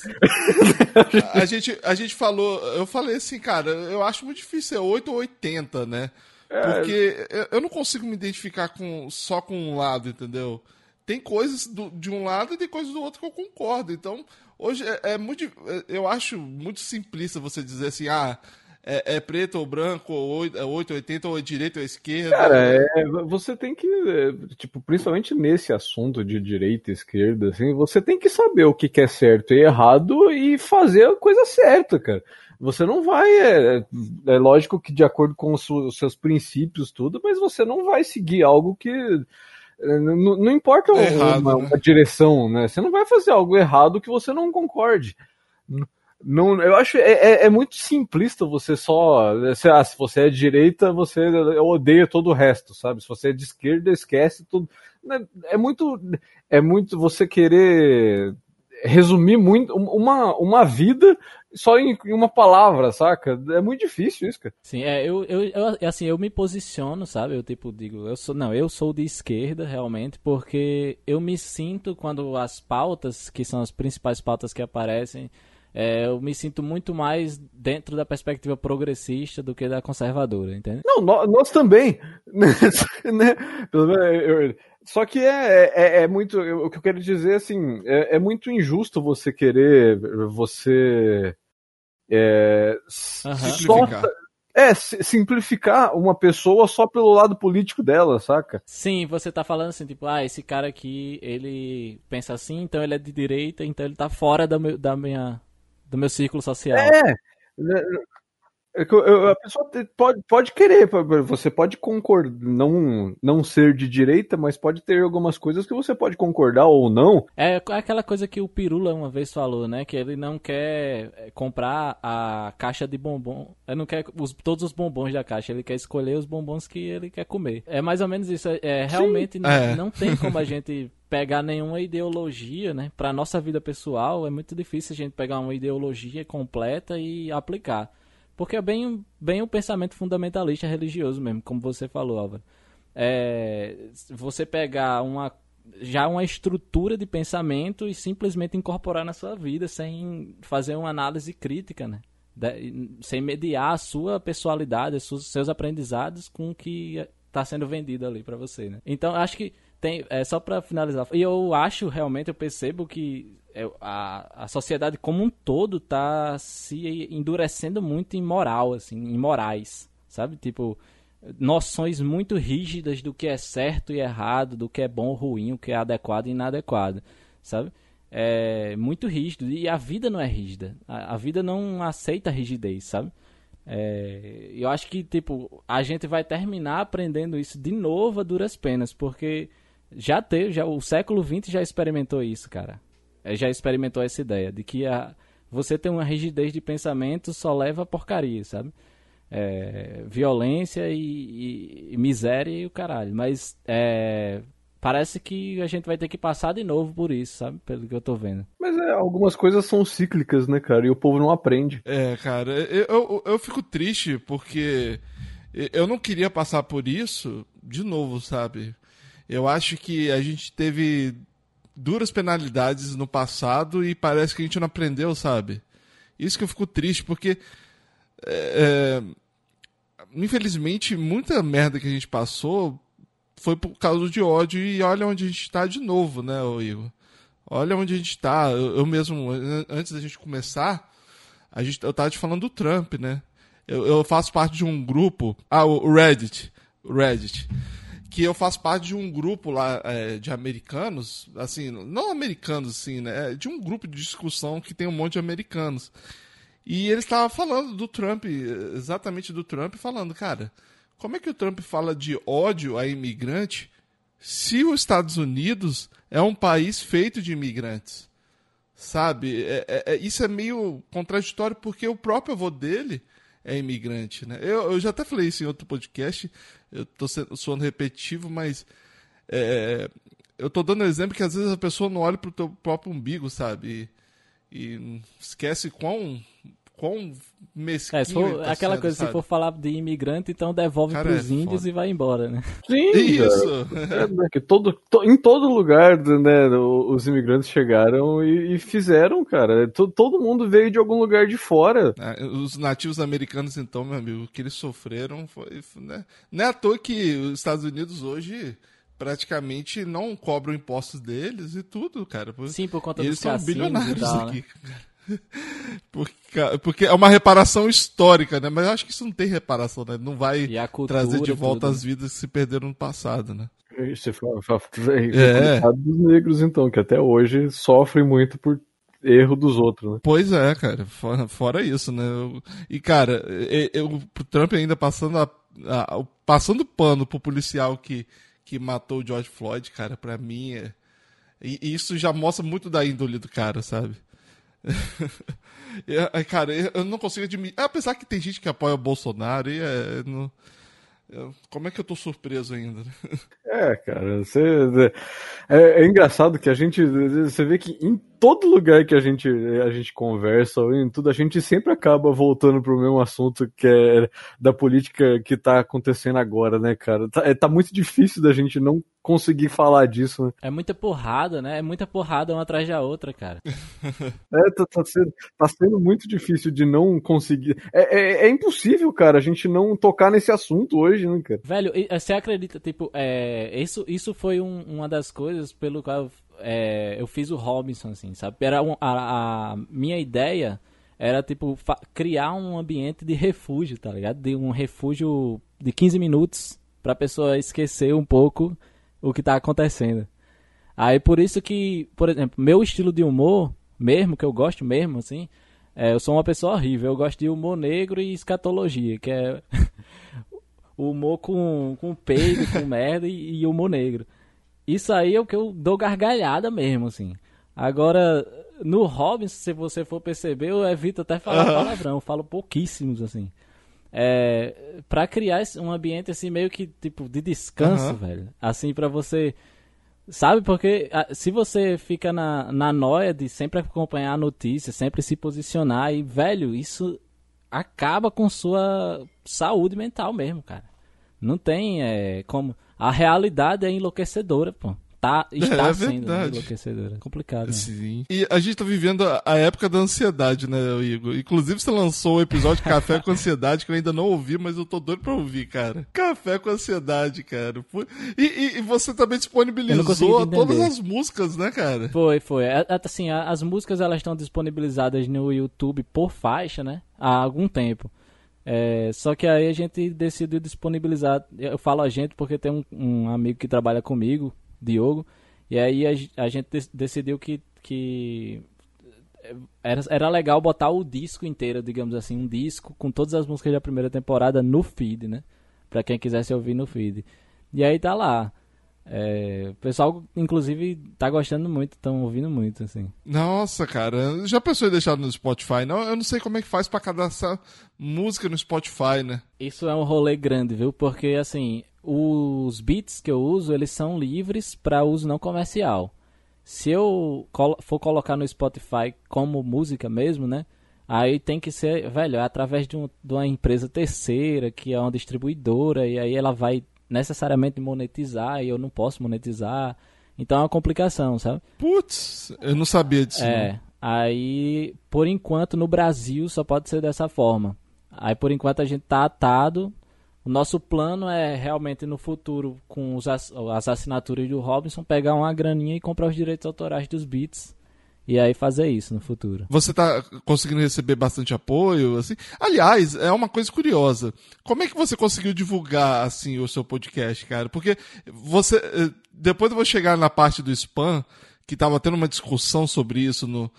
A gente, a gente falou, eu falei assim, cara, eu acho muito difícil ser 8 ou 80, né? É... Porque eu não consigo me identificar com, só com um lado, entendeu? Tem coisas do, de um lado e tem coisas do outro que eu concordo. Então, hoje é, é muito. Eu acho muito simplista você dizer assim, ah é, é preto ou branco, ou 880, ou é direita ou esquerda? Cara, é, você tem que, é, tipo, principalmente nesse assunto de direita e esquerda, assim, você tem que saber o que, que é certo e errado e fazer a coisa certa, cara. Você não vai, é, é lógico que de acordo com os seus princípios, tudo, mas você não vai seguir algo que é, não, não, importa é errado, uma, né? uma, direção, né? Você não vai fazer algo errado que você não concorde. Não, eu acho é, é, é, muito simplista você só. Se, ah, se você é de direita, você odeia todo o resto, sabe? Se você é de esquerda, esquece tudo. Né, é muito. É muito você querer resumir muito uma, uma vida só em, em, uma palavra, saca? É muito difícil isso, cara. Sim, é, eu, eu, eu, assim, eu me posiciono, sabe? Eu tipo digo, eu sou, não, eu sou de esquerda realmente, porque eu me sinto quando as pautas, que são as principais pautas que aparecem, é, eu me sinto muito mais dentro da perspectiva progressista do que da conservadora, entende? Não, nós, nós também. né? Só que é, é, é muito. O que eu quero dizer, assim, é, é muito injusto você querer. Você. É, uhum. simplificar. Só, é, simplificar uma pessoa só pelo lado político dela, saca? Sim, você tá falando assim, tipo, ah, esse cara aqui, ele pensa assim, então ele é de direita, então ele tá fora da, meu, da minha do meu círculo social. É. É a pessoa pode, pode querer, você pode concordar, não, não ser de direita, mas pode ter algumas coisas que você pode concordar ou não. É aquela coisa que o Pirula uma vez falou, né? Que ele não quer é, comprar a caixa de bombom, ele não quer os, todos os bombons da caixa, ele quer escolher os bombons que ele quer comer. É mais ou menos isso. É, é realmente não, é. não tem como a gente pegar nenhuma ideologia, né? Para nossa vida pessoal é muito difícil a gente pegar uma ideologia completa e aplicar. Porque é bem, bem o pensamento fundamentalista religioso mesmo, como você falou, Álvaro. É, você pegar uma, já uma estrutura de pensamento e simplesmente incorporar na sua vida sem fazer uma análise crítica, né? De, sem mediar a sua personalidade, os seus aprendizados com o que está sendo vendido ali para você, né? Então, acho que tem, é só para finalizar. E eu acho realmente, eu percebo que a, a sociedade como um todo tá se endurecendo muito em moral, assim, em morais, sabe? Tipo, noções muito rígidas do que é certo e errado, do que é bom ou ruim, o que é adequado e inadequado, sabe? É muito rígido. E a vida não é rígida. A, a vida não aceita rigidez, sabe? É, eu acho que, tipo, a gente vai terminar aprendendo isso de novo a duras penas, porque já teve, já, o século XX já experimentou isso, cara. É, já experimentou essa ideia de que a, você tem uma rigidez de pensamento só leva a porcaria, sabe? É, violência e, e, e, miséria e o caralho. Mas é, parece que a gente vai ter que passar de novo por isso, sabe? Pelo que eu tô vendo. Mas é, algumas coisas são cíclicas, né, cara? E o povo não aprende. É, cara, eu, eu, eu fico triste porque eu não queria passar por isso de novo, sabe? Eu acho que a gente teve duras penalidades no passado e parece que a gente não aprendeu, sabe? Isso que eu fico triste, porque. É, é, infelizmente, muita merda que a gente passou foi por causa de ódio e olha onde a gente está de novo, né, Igor? Olha onde a gente está. Eu, eu, mesmo, antes da gente começar, a gente, eu estava te falando do Trump, né? Eu, eu, faço parte de um grupo. Ah, o Reddit. Reddit. Que eu faço parte de um grupo lá é, de americanos, assim, não americanos, assim, né? É de um grupo de discussão que tem um monte de americanos. E ele estava falando do Trump, exatamente do Trump, falando, cara, como é que o Trump fala de ódio a imigrante se os Estados Unidos é um país feito de imigrantes? Sabe? É, é, é isso é meio contraditório porque o próprio avô dele é imigrante, né? Eu, eu já até falei isso em outro podcast, eu estou soando repetitivo, mas é, eu estou dando exemplo que às vezes a pessoa não olha para o teu próprio umbigo, sabe? E, e esquece quão quão mesquinho. É, se for, tá aquela sendo, coisa, sabe? se for falar de imigrante, então devolve Cara, pros é índios foda. e vai embora, né? Sim, isso. É, né, que todo, to, em todo lugar, né, os imigrantes chegaram e, e fizeram, cara. Todo, todo mundo veio de algum lugar de fora. É, os nativos americanos, então, meu amigo, o que eles sofreram foi. Né? Não é à toa que os Estados Unidos hoje praticamente não cobram impostos deles e tudo, cara. Sim, por conta eles dos são bilionários tal, aqui. Né? porque, porque é uma reparação histórica, né? Mas eu acho que isso não tem reparação, né? Não vai trazer de volta tudo, as vidas que se perderam no passado, né? Isso é, é. dos negros, então, que até hoje sofrem muito por erro dos outros, né? Pois é, cara. Fora, fora isso, né? E, cara, eu, o Trump ainda passando a, a, passando pano pro policial que, que matou o George Floyd, cara, pra mim é... E isso já mostra muito da índole do cara, sabe? cara, eu não consigo admitir. Apesar que tem gente que apoia o Bolsonaro e é. Não... Como é que eu tô surpreso ainda? É, cara, você, é, é, engraçado que a gente, você vê que em todo lugar que a gente, a gente conversa, em tudo, a gente sempre acaba voltando pro mesmo assunto que é da política que tá acontecendo agora, né, cara? Tá, é, tá muito difícil da gente não conseguir falar disso, né? É muita porrada, né? É muita porrada uma atrás da outra, cara. é, tá, tá, sendo, tá sendo muito difícil de não conseguir. É, é, é, impossível, cara, a gente não tocar nesse assunto hoje, né, cara? Velho, você acredita, tipo, é, isso, isso foi um, uma das coisas pelo qual é, eu fiz o Robinson, assim, sabe? Era um, a, a minha ideia era, tipo, criar um ambiente de refúgio, tá ligado? De um refúgio de 15 minutos pra pessoa esquecer um pouco o que tá acontecendo. Aí por isso que, por exemplo, meu estilo de humor, mesmo, que eu gosto mesmo, assim, é, eu sou uma pessoa horrível. Eu gosto de humor negro e escatologia, que é humor com, com peido, com merda e, e humor negro. Isso aí é o que eu dou gargalhada mesmo, assim. Agora, no Robin, se você for perceber, eu evito até falar uhum. palavrão, eu falo pouquíssimos, assim. É, pra criar um ambiente, assim, meio que, tipo, de descanso, uhum. velho. Assim, para você... Sabe, porque se você fica na, na noia de sempre acompanhar a notícia, sempre se posicionar, e, velho, isso acaba com sua saúde mental mesmo, cara. Não tem é, como. A realidade é enlouquecedora, pô. Tá, está é, é sendo enlouquecedora. Complicado. Né? Sim. E a gente tá vivendo a época da ansiedade, né, Igor? Inclusive, você lançou o episódio Café com Ansiedade, que eu ainda não ouvi, mas eu tô doido pra ouvir, cara. Café com Ansiedade, cara. E, e, e você também disponibilizou todas as músicas, né, cara? Foi, foi. É, é, assim, as músicas elas estão disponibilizadas no YouTube por faixa, né? Há algum tempo. É, só que aí a gente decidiu disponibilizar. Eu falo a gente porque tem um, um amigo que trabalha comigo, Diogo, e aí a, a gente decidiu que, que era, era legal botar o disco inteiro, digamos assim, um disco com todas as músicas da primeira temporada no feed, né? Pra quem quisesse ouvir no feed. E aí tá lá. É, o pessoal, inclusive, tá gostando muito, estão ouvindo muito, assim. Nossa, cara, já pensou em deixar no Spotify? Não, eu não sei como é que faz pra cadastrar música no Spotify, né? Isso é um rolê grande, viu? Porque, assim, os beats que eu uso, eles são livres para uso não comercial. Se eu for colocar no Spotify como música mesmo, né? Aí tem que ser, velho, é através de, um, de uma empresa terceira, que é uma distribuidora, e aí ela vai necessariamente monetizar e eu não posso monetizar. Então é uma complicação, sabe? Putz, eu não sabia disso. É. Não. Aí, por enquanto, no Brasil só pode ser dessa forma. Aí, por enquanto, a gente tá atado. O nosso plano é realmente no futuro, com os, as assinaturas do Robinson, pegar uma graninha e comprar os direitos autorais dos beats e aí fazer isso no futuro. Você está conseguindo receber bastante apoio, assim? Aliás, é uma coisa curiosa. Como é que você conseguiu divulgar assim o seu podcast, cara? Porque você eh, depois eu vou chegar na parte do spam, que estava tendo uma discussão sobre isso no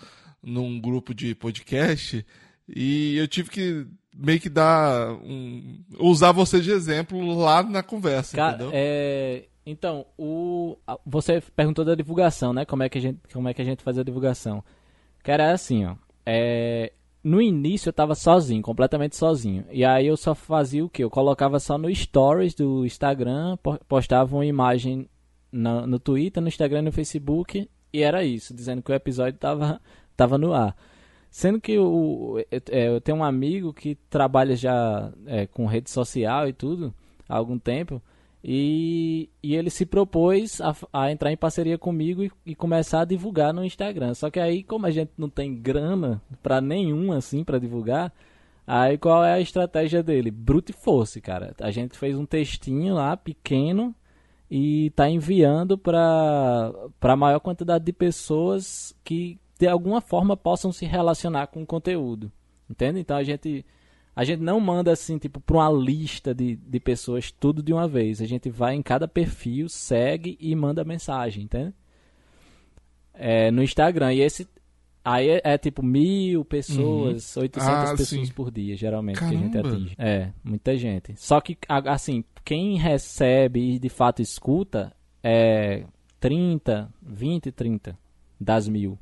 num grupo de podcast, e eu tive que meio que dar um, usar você de exemplo lá na conversa, Cara, entendeu? É então, o você perguntou da divulgação, né? Como é que a gente, como é que a gente faz a divulgação? Cara, é assim, ó. É, no início eu tava sozinho, completamente sozinho. E aí eu só fazia o que? Eu colocava só no stories do Instagram, postava uma imagem no, no Twitter, no Instagram, no Facebook e era isso, dizendo que o episódio tava, tava no ar. Sendo que o, eu, é, eu tenho um amigo que trabalha já é, com rede social e tudo há algum tempo. E, e ele se propôs a, a entrar em parceria comigo e, e, começar a divulgar no Instagram. Só que aí, como a gente não tem grana para nenhum assim para divulgar, aí qual é a estratégia dele? Brute force, cara. A gente fez um textinho lá pequeno e tá enviando para para maior quantidade de pessoas que de alguma forma possam se relacionar com o conteúdo. Entende? Então a gente a gente não manda assim, tipo, para uma lista de, de pessoas tudo de uma vez. A gente vai em cada perfil, segue e manda mensagem, entende? É, no Instagram. E esse. Aí é, é tipo mil pessoas, uhum. 800 ah, pessoas sim. por dia, geralmente, Caramba. que a gente atinge. É, muita gente. Só que, assim, quem recebe e de fato escuta é 30, 20, 30 das mil.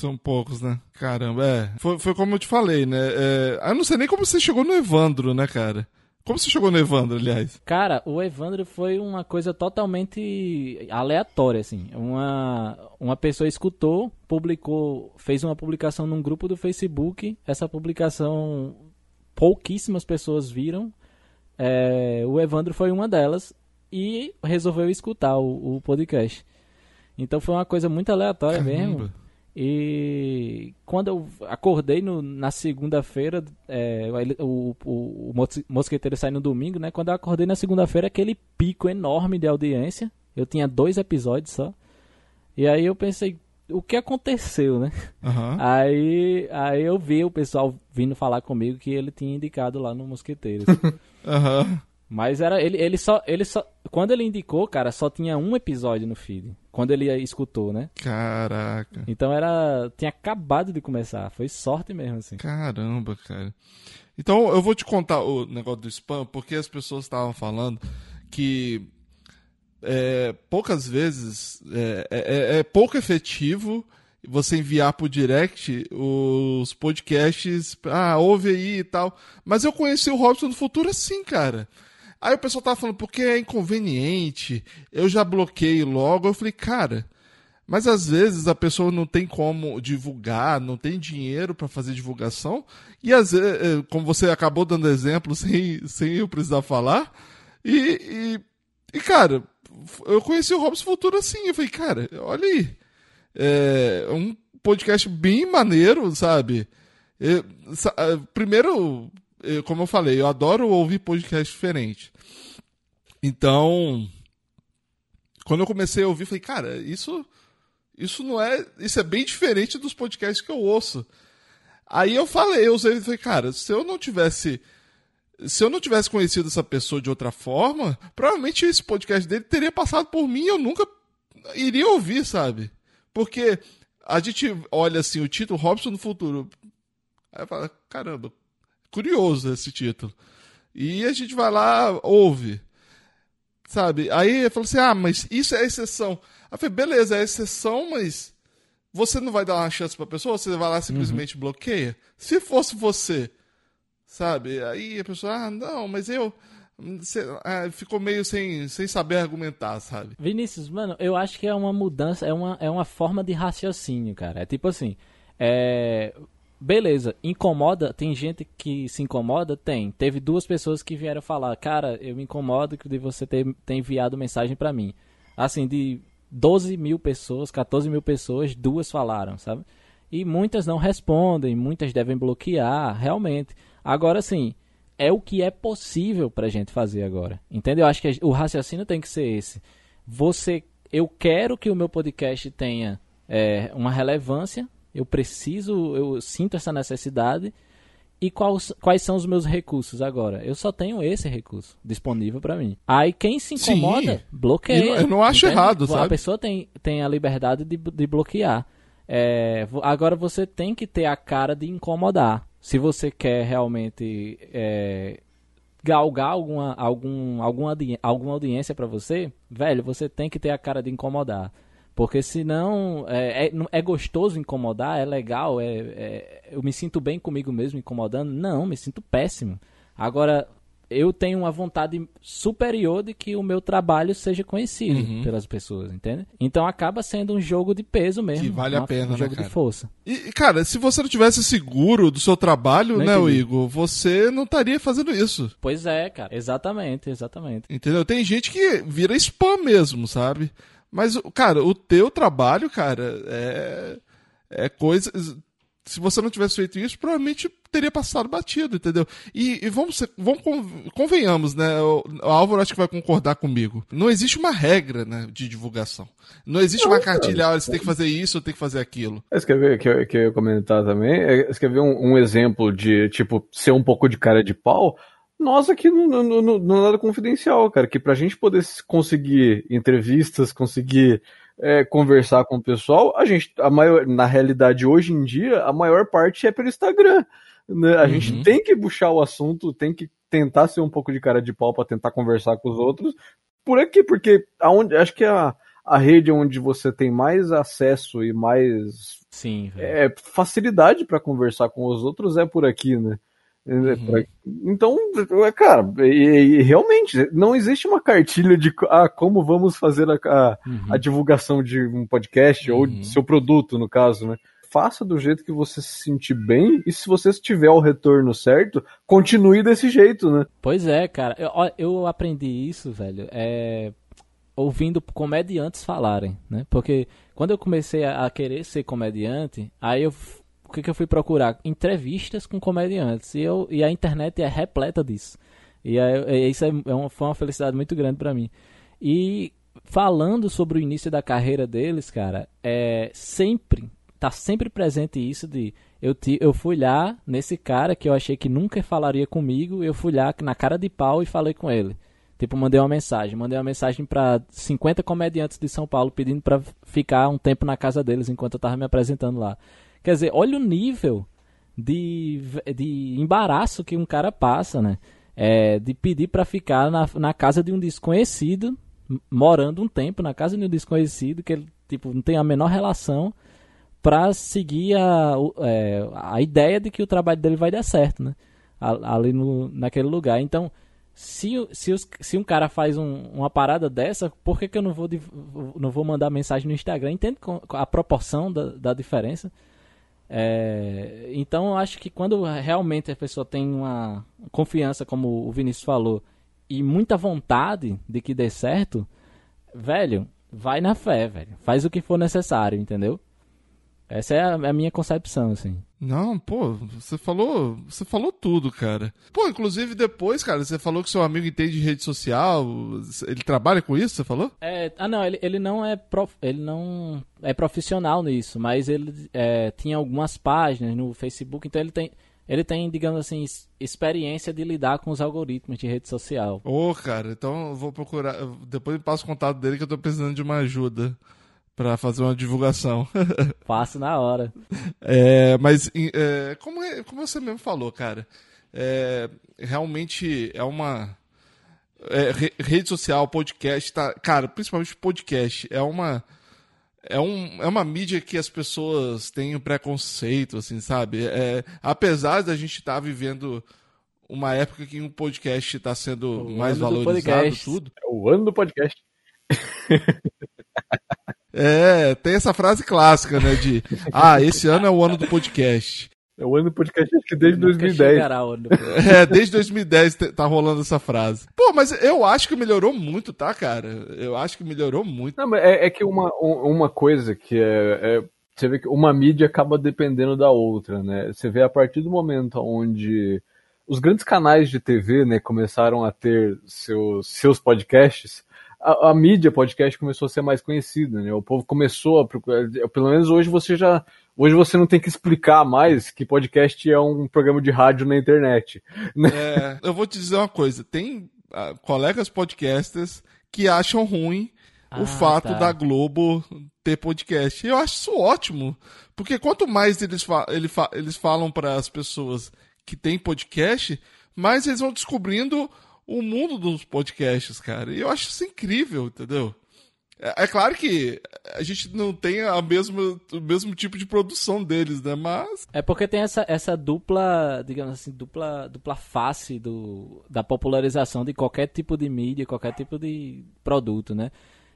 São poucos, né? Caramba, é. Foi, foi como eu te falei, né? É, eu não sei nem como você chegou no Evandro, né, cara? Como você chegou no Evandro, aliás? Cara, o Evandro foi uma coisa totalmente aleatória, assim. Uma, uma pessoa escutou, publicou, fez uma publicação num grupo do Facebook. Essa publicação pouquíssimas pessoas viram. É, o Evandro foi uma delas e resolveu escutar o, o podcast. Então foi uma coisa muito aleatória Caramba. mesmo. E quando eu acordei no, na segunda-feira, é, o, o, o Mosqueteiro sai no domingo, né? Quando eu acordei na segunda-feira, aquele pico enorme de audiência. Eu tinha dois episódios só. E aí eu pensei, o que aconteceu, né? Uhum. Aí, aí eu vi o pessoal vindo falar comigo que ele tinha indicado lá no Mosqueteiros. Uhum. Mas era ele, ele só ele só quando ele indicou, cara, só tinha um episódio no feed. Quando ele escutou, né? Caraca. Então era tinha acabado de começar, foi sorte mesmo assim. Caramba, cara. Então eu vou te contar o negócio do spam, porque as pessoas estavam falando que é, poucas vezes é, é, é, é pouco efetivo você enviar pro direct os podcasts, ah, ouve aí e tal. Mas eu conheci o Robson do Futuro assim, cara. Aí o pessoal tava falando, porque é inconveniente, eu já bloqueei logo. Eu falei, cara, mas às vezes a pessoa não tem como divulgar, não tem dinheiro para fazer divulgação, e às vezes, eh, como você acabou dando exemplo sem, sem eu precisar falar, e, e, e cara, eu conheci o Robson Futuro assim, eu falei, cara, olha aí, é um podcast bem maneiro, sabe? Eu, eh, primeiro, como eu falei, eu adoro ouvir podcast diferente. Então, quando eu comecei a ouvir, falei, cara, isso isso não é, isso é bem diferente dos podcasts que eu ouço. Aí eu falei, eu usei, falei, cara, se eu não tivesse se eu não tivesse conhecido essa pessoa de outra forma, provavelmente esse podcast dele teria passado por mim e eu nunca iria ouvir, sabe? Porque a gente olha assim o título Robson no futuro. Aí fala, caramba, curioso esse título. E a gente vai lá, ouve. Sabe? Aí eu falo assim: ah, mas isso é exceção. Aí falei, beleza, é exceção, mas você não vai dar uma chance pra pessoa, você vai lá simplesmente uhum. bloqueia. Se fosse você, sabe? Aí a pessoa, ah, não, mas eu. Ah, ficou meio sem, sem saber argumentar, sabe? Vinícius, mano, eu acho que é uma mudança, é uma, é uma forma de raciocínio, cara. É tipo assim, é, Beleza, incomoda, tem gente que se incomoda? Tem. Teve duas pessoas que vieram falar, cara, eu me incomodo de você ter, ter enviado mensagem para mim. Assim, de 12 mil pessoas, 14 mil pessoas, duas falaram, sabe? E muitas não respondem, muitas devem bloquear, realmente. Agora sim, é o que é possível pra gente fazer agora. Entendeu? Eu acho que o raciocínio tem que ser esse. Você, eu quero que o meu podcast tenha é, uma relevância eu preciso, eu sinto essa necessidade. E quais, quais são os meus recursos agora? Eu só tenho esse recurso disponível para mim. Aí quem se incomoda, Sim. bloqueia. Eu, eu não acho entende? errado, sabe? A pessoa tem, tem a liberdade de, de bloquear. É, agora você tem que ter a cara de incomodar. Se você quer realmente é, galgar alguma, algum, alguma, alguma audiência para você, velho, você tem que ter a cara de incomodar. Porque senão é, é, é gostoso incomodar, é legal, é, é, eu me sinto bem comigo mesmo incomodando. Não, me sinto péssimo. Agora, eu tenho uma vontade superior de que o meu trabalho seja conhecido uhum. pelas pessoas, entende? Então acaba sendo um jogo de peso mesmo. Que vale uma, a pena, um né, jogo cara? de força. E, cara, se você não tivesse seguro do seu trabalho, não né, entendi. Igor, você não estaria fazendo isso. Pois é, cara. Exatamente, exatamente. Entendeu? Tem gente que vira spam mesmo, sabe? Mas, cara, o teu trabalho, cara, é, é coisa. Se você não tivesse feito isso, provavelmente teria passado batido, entendeu? E, e vamos, ser, vamos convenhamos, né? O, o Álvaro acho que vai concordar comigo. Não existe uma regra né, de divulgação. Não existe não, uma cartilha, olha, você tem que fazer isso, tem que fazer aquilo. Você quer ver que eu, que eu ia comentar também? É, você quer ver um, um exemplo de, tipo, ser um pouco de cara de pau? Nós aqui no, no, no, no Nada Confidencial, cara, que pra gente poder conseguir entrevistas, conseguir é, conversar com o pessoal, a gente, a maior, na realidade, hoje em dia, a maior parte é pelo Instagram. Né? A uhum. gente tem que puxar o assunto, tem que tentar ser um pouco de cara de pau para tentar conversar com os outros por aqui, porque aonde, acho que a, a rede onde você tem mais acesso e mais Sim, é, facilidade para conversar com os outros é por aqui, né? Uhum. Então, é, cara, e, e, realmente, não existe uma cartilha de ah, como vamos fazer a, a, uhum. a divulgação de um podcast uhum. ou de seu produto, no caso, né? Faça do jeito que você se sentir bem e se você tiver o retorno certo, continue desse jeito, né? Pois é, cara. Eu, eu aprendi isso, velho, é, ouvindo comediantes falarem, né? Porque quando eu comecei a, a querer ser comediante, aí eu o que, que eu fui procurar? Entrevistas com comediantes. E, eu, e a internet é repleta disso. E é, isso é, é foi uma felicidade muito grande para mim. E falando sobre o início da carreira deles, cara, é sempre tá sempre presente isso de eu, te, eu fui lá nesse cara que eu achei que nunca falaria comigo, eu fui lá na cara de pau e falei com ele. Tipo, mandei uma mensagem, mandei uma mensagem para 50 comediantes de São Paulo pedindo para ficar um tempo na casa deles enquanto eu tava me apresentando lá. Quer dizer, olha o nível de, de embaraço que um cara passa, né? É, de pedir para ficar na, na casa de um desconhecido, morando um tempo na casa de um desconhecido, que ele tipo, não tem a menor relação, para seguir a, é, a ideia de que o trabalho dele vai dar certo, né? Ali no, naquele lugar. Então, se, se, os, se um cara faz um, uma parada dessa, por que, que eu não vou, não vou mandar mensagem no Instagram? Entende a proporção da, da diferença? É, então eu acho que quando realmente a pessoa tem uma confiança, como o Vinícius falou, e muita vontade de que dê certo, velho, vai na fé, velho. Faz o que for necessário, entendeu? Essa é a, a, minha concepção, assim. Não, pô, você falou, você falou tudo, cara. Pô, inclusive depois, cara, você falou que seu amigo entende de rede social, ele trabalha com isso, você falou? É, ah, não, ele, ele não é prof, ele não é profissional nisso, mas ele é, tinha algumas páginas no Facebook, então ele tem ele tem, digamos assim, experiência de lidar com os algoritmos de rede social. Ô, oh, cara, então eu vou procurar. Depois me passa o contato dele que eu tô precisando de uma ajuda para fazer uma divulgação. Faço na hora. É, mas é, como, é, como você mesmo falou, cara, é, realmente é uma é, rede social, podcast, tá, cara, principalmente podcast, é uma é, um, é uma mídia que as pessoas têm um preconceito, assim, sabe? É, apesar da gente estar tá vivendo uma época que um podcast está sendo o mais valorizado, tudo. É o ano do podcast. É, tem essa frase clássica, né? De ah, esse ano é o ano do podcast. É o ano do podcast acho que desde 2010. É, desde 2010 tá rolando essa frase. Pô, mas eu acho que melhorou muito, tá, cara? Eu acho que melhorou muito. Não, mas é, é que uma, uma coisa que é, é, Você vê que uma mídia acaba dependendo da outra, né? Você vê a partir do momento onde os grandes canais de TV, né, começaram a ter seus, seus podcasts a, a, mídia podcast começou a ser mais conhecida, né? O povo começou a procurar, pelo menos hoje você já hoje você não tem que explicar mais que podcast é um programa de rádio na internet. Né? É, eu vou te dizer uma coisa, tem uh, colegas podcasters que acham ruim ah, o fato tá. da Globo ter podcast. Eu acho isso ótimo, porque quanto mais eles, fa ele fa eles falam para as pessoas que tem podcast, mais eles vão descobrindo o mundo dos podcasts, cara. E eu acho isso incrível, entendeu? É, é claro que a gente não tem a mesma, o mesmo tipo de produção deles, né? Mas. É porque tem essa, essa dupla, digamos assim, dupla, dupla face do, da popularização de qualquer tipo de mídia, qualquer tipo de produto, né?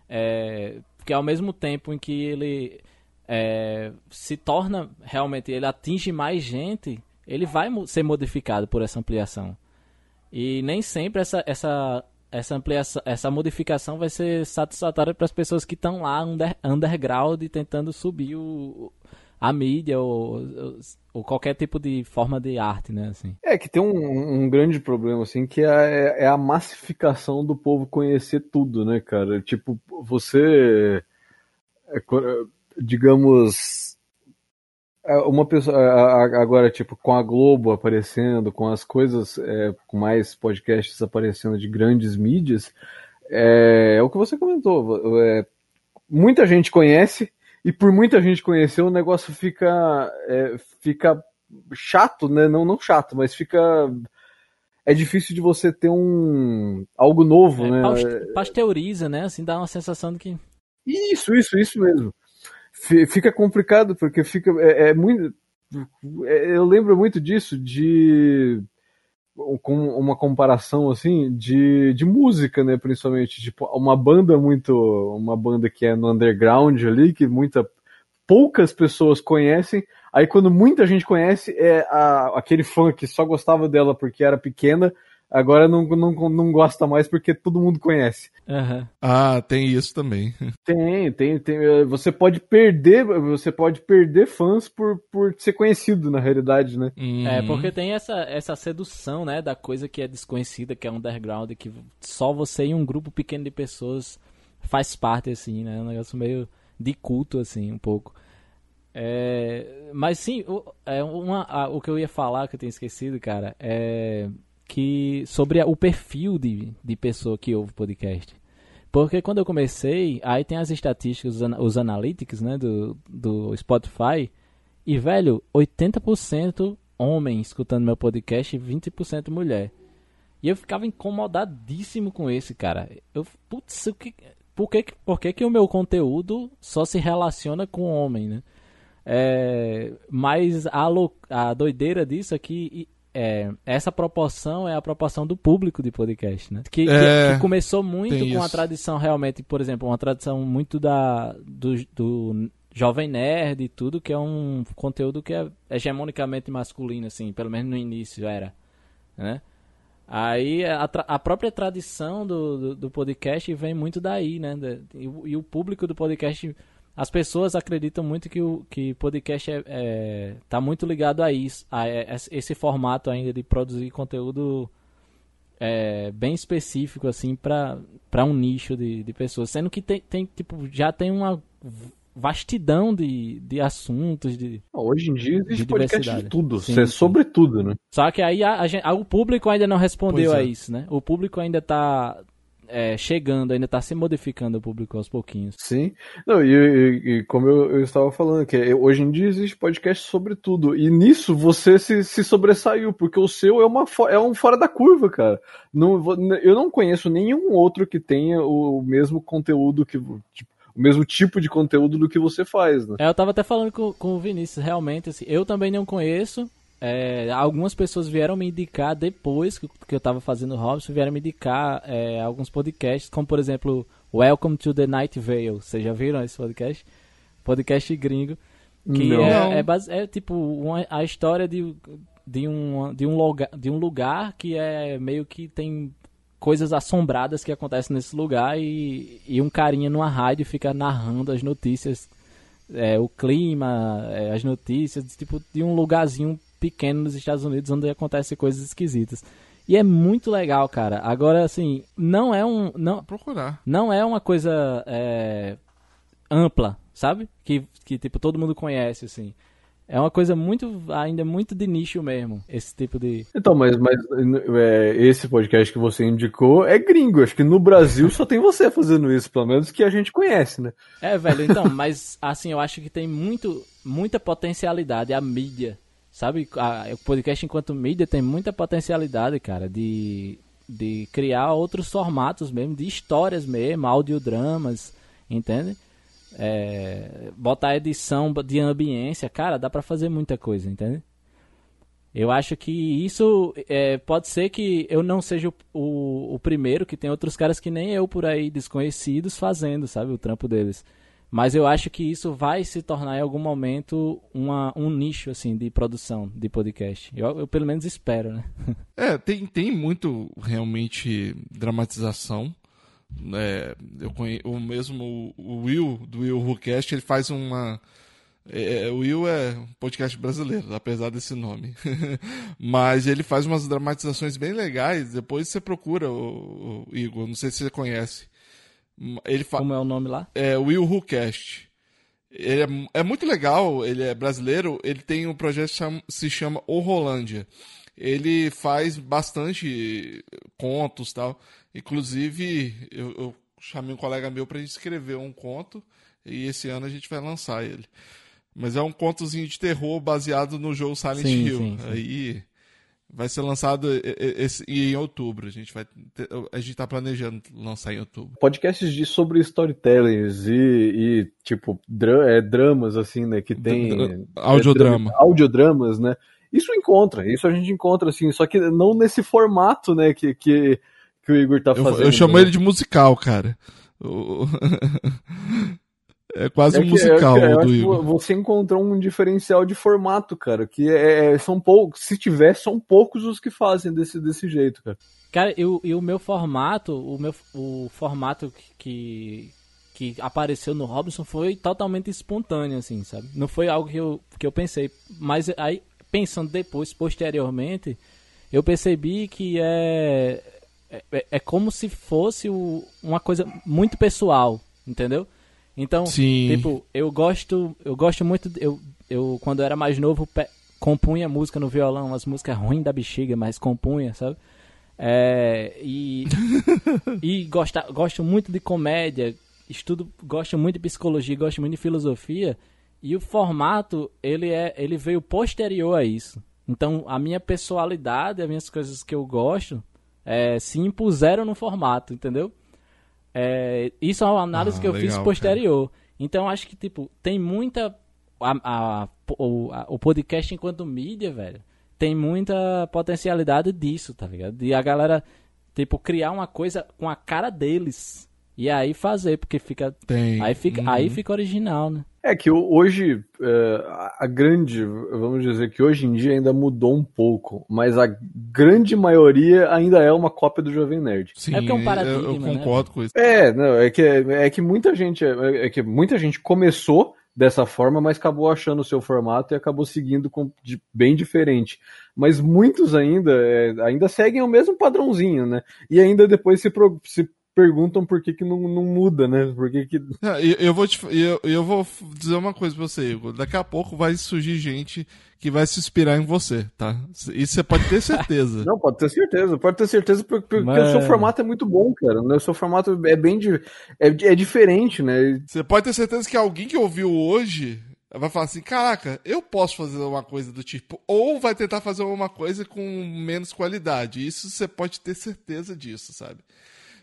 É, porque ao mesmo tempo em que ele é, se torna realmente, ele atinge mais gente, ele vai ser modificado por essa ampliação. E nem sempre essa, essa, essa ampliação, essa modificação vai ser satisfatória para as pessoas que estão lá under, underground tentando subir o, a mídia ou, ou, qualquer tipo de forma de arte, né? Assim. É que tem um, um grande problema, assim, que é, é, a massificação do povo conhecer tudo, né, cara? Tipo, você, é, digamos, uma pessoa agora tipo com a Globo aparecendo com as coisas é, com mais podcasts aparecendo de grandes mídias é, é o que você comentou é, muita gente conhece e por muita gente conhecer o negócio fica é, fica chato né? Não não chato mas fica é difícil de você ter um algo novo é, né? pasteuriza né? Assim dá uma sensação de que isso isso isso mesmo fica complicado, porque fica. É, é muito. É, eu lembro muito disso, de. Com uma comparação assim de, de música, né? Principalmente. Tipo, uma banda muito. Uma banda que é no underground ali, que muita. Poucas pessoas conhecem. Aí quando muita gente conhece, é a, aquele fã que só gostava dela porque era pequena Agora não, não, não gosta mais porque todo mundo conhece. Uhum. Ah, tem isso também. Tem, tem, tem. Você pode perder, você pode perder fãs por, por ser conhecido na realidade, né? Uhum. É, porque tem essa, essa sedução, né, da coisa que é desconhecida, que é underground, que só você e um grupo pequeno de pessoas faz parte, assim, né? Um negócio meio de culto, assim, um pouco. É, mas sim, o, é uma, a, o que eu ia falar que eu tinha esquecido, cara, é que sobre o perfil de, de pessoa que ouve podcast. Porque quando eu comecei, aí tem as estatísticas, os analytics, né, do, do Spotify, e, velho, 80% homem escutando meu podcast e 20% mulher. E eu ficava incomodadíssimo com esse, cara. Eu, putz, o que, por, que, por que, que o meu conteúdo só se relaciona com homem, né? É, mas a, a doideira disso é que é, essa proporção é a proporção do público de podcast, né? Que, é, que, que começou muito com isso. a tradição realmente, por exemplo, uma tradição muito da do, do jovem nerd e tudo, que é um conteúdo que é hegemonicamente masculino, assim, pelo menos no início era, né? Aí a, a própria tradição do, do, do, podcast vem muito daí, né? E, e o público do podcast as pessoas acreditam muito que o que podcast é, é tá muito ligado a isso, a, esse formato ainda de produzir conteúdo é, bem específico assim para para um nicho de, de pessoas, sendo que tem, tem tipo já tem uma vastidão de, de assuntos de hoje em dia existe de podcast de tudo, sim, é sobre tudo, né? Só que aí a, a gente, o público ainda não respondeu é. a isso, né? O público ainda tá é, chegando, ainda está se modificando o público aos pouquinhos. Sim. Não, e, e, e como eu, eu, estava falando, que hoje em dia existe podcast sobre tudo. E nisso você se, se sobressaiu, porque o seu é, uma, é um fora da curva, cara. Não, eu não conheço nenhum outro que tenha o mesmo conteúdo que. Tipo, o mesmo tipo de conteúdo do que você faz, né? É, eu tava até falando com, com o Vinícius, realmente, assim, eu também não conheço, é, algumas pessoas vieram me indicar depois que, que eu estava fazendo Robson, vieram me indicar é, alguns podcasts, como por exemplo Welcome to the Night Vale. Vocês já viram esse podcast? Podcast gringo. Que Não. é, é, base, é tipo uma, a história de, de, um, de, um lugar, de um lugar que é meio que tem coisas assombradas que acontecem nesse lugar e, e um carinha numa rádio fica narrando as notícias, é, o clima, é, as notícias, tipo, de um lugarzinho pequeno nos Estados Unidos onde acontecem coisas esquisitas. E é muito legal, cara. Agora, assim, não é um. Não, Procurar. Não é uma coisa é, ampla, sabe? Que, que, tipo, todo mundo conhece, assim. É uma coisa muito, ainda muito de nicho mesmo, esse tipo de. Então, mas, mas é, esse podcast que você indicou é gringo. Acho que no Brasil só tem você fazendo isso, pelo menos que a gente conhece, né? É, velho, então, mas assim, eu acho que tem muito, muita potencialidade a mídia Sabe, a, o podcast enquanto mídia tem muita potencialidade, cara, de, de criar outros formatos mesmo, de histórias mesmo, audiodramas, entende? É, botar edição de ambiência, cara, dá pra fazer muita coisa, entende? Eu acho que isso é, pode ser que eu não seja o, o, o, primeiro, que tem outros caras que nem eu por aí, desconhecidos, fazendo, sabe, o trampo deles. Mas eu acho que isso vai se tornar em algum momento uma, um nicho assim de produção de podcast. Eu, eu pelo menos espero, né? É, tem, tem muito realmente dramatização. É, eu conheço, o mesmo o Will, do Will WhoCast, ele faz uma. É, é, o Will é um podcast brasileiro, apesar desse nome. Mas ele faz umas dramatizações bem legais. Depois você procura o, o Igor, não sei se você conhece. Ele fa... Como é o nome lá? É Will Who Cast. Ele é, é, muito legal, ele é brasileiro, ele tem um projeto que chama, se chama O Rolândia. Ele faz bastante contos tal. Inclusive, eu, eu chamei um colega meu para escrever um conto e esse ano a gente vai lançar ele. Mas é um contozinho de terror baseado no jogo Silent sim, Hill. Sim, sim. Aí Vai ser lançado esse, em outubro. A gente vai ter, a gente tá planejando lançar em outubro. Podcasts de sobre storytellings e, e tipo dra, é, dramas assim, né, que tem audiodrama. É, audiodramas, né? Isso encontra, isso a gente encontra assim, só que não nesse formato, né, que que, que o Igor tá fazendo. Eu, eu chamo né? ele de musical, cara. É quase é um musical é, do Igor. Você encontrou um diferencial de formato, cara, que é, é, são poucos, se tiver, são poucos os que fazem desse, desse jeito, cara. Cara, e o, e o meu formato, o meu o formato que, que apareceu no Robinson foi totalmente espontâneo, assim, sabe? Não foi algo que eu, que eu pensei. Mas aí, pensando depois, posteriormente, eu percebi que é, é, é como se fosse o, uma coisa muito pessoal, entendeu? Então, Sim. tipo, eu gosto, eu gosto muito, eu, eu quando eu era mais novo, compunha música no violão, umas músicas ruins da bexiga, mas compunha, sabe? É, e e gosta, gosto muito de comédia, estudo, gosto muito de psicologia, gosto muito de filosofia, e o formato, ele é, ele veio posterior a isso. Então, a minha personalidade, as minhas coisas que eu gosto, é, se impuseram no formato, entendeu? É, isso é uma análise ah, que eu legal, fiz posterior. Cara. Então acho que, tipo, tem muita. A, a, o, a, o podcast enquanto mídia, velho, tem muita potencialidade disso, tá ligado? De a galera, tipo, criar uma coisa com a cara deles. E aí fazer, porque fica. Tem. Aí fica, uhum. aí fica original, né? É que hoje, é, a grande, vamos dizer que hoje em dia ainda mudou um pouco, mas a grande maioria ainda é uma cópia do Jovem Nerd. Sim, é porque é um paradigma, eu, eu né? concordo né? com isso. É, não, é que, é que muita gente, é, é que muita gente começou dessa forma, mas acabou achando o seu formato e acabou seguindo com, de, bem diferente. Mas muitos ainda, é, ainda seguem o mesmo padrãozinho, né? E ainda depois se, pro, se perguntam por que, que não, não muda, né? Por que que... Ah, Eu, eu vou te, eu, eu vou dizer uma coisa pra você, Igor. Daqui a pouco vai surgir gente que vai se inspirar em você, tá? Isso você pode ter certeza. Não, pode ter certeza, pode ter certeza, porque, porque Mas- o seu formato é muito bom, cara. né? O seu formato é bem é, é diferente, né? Você pode ter certeza que alguém que ouviu hoje vai falar assim: caraca, eu posso fazer uma coisa do tipo. Ou vai tentar fazer uma coisa com menos qualidade. Isso você pode ter certeza disso, sabe?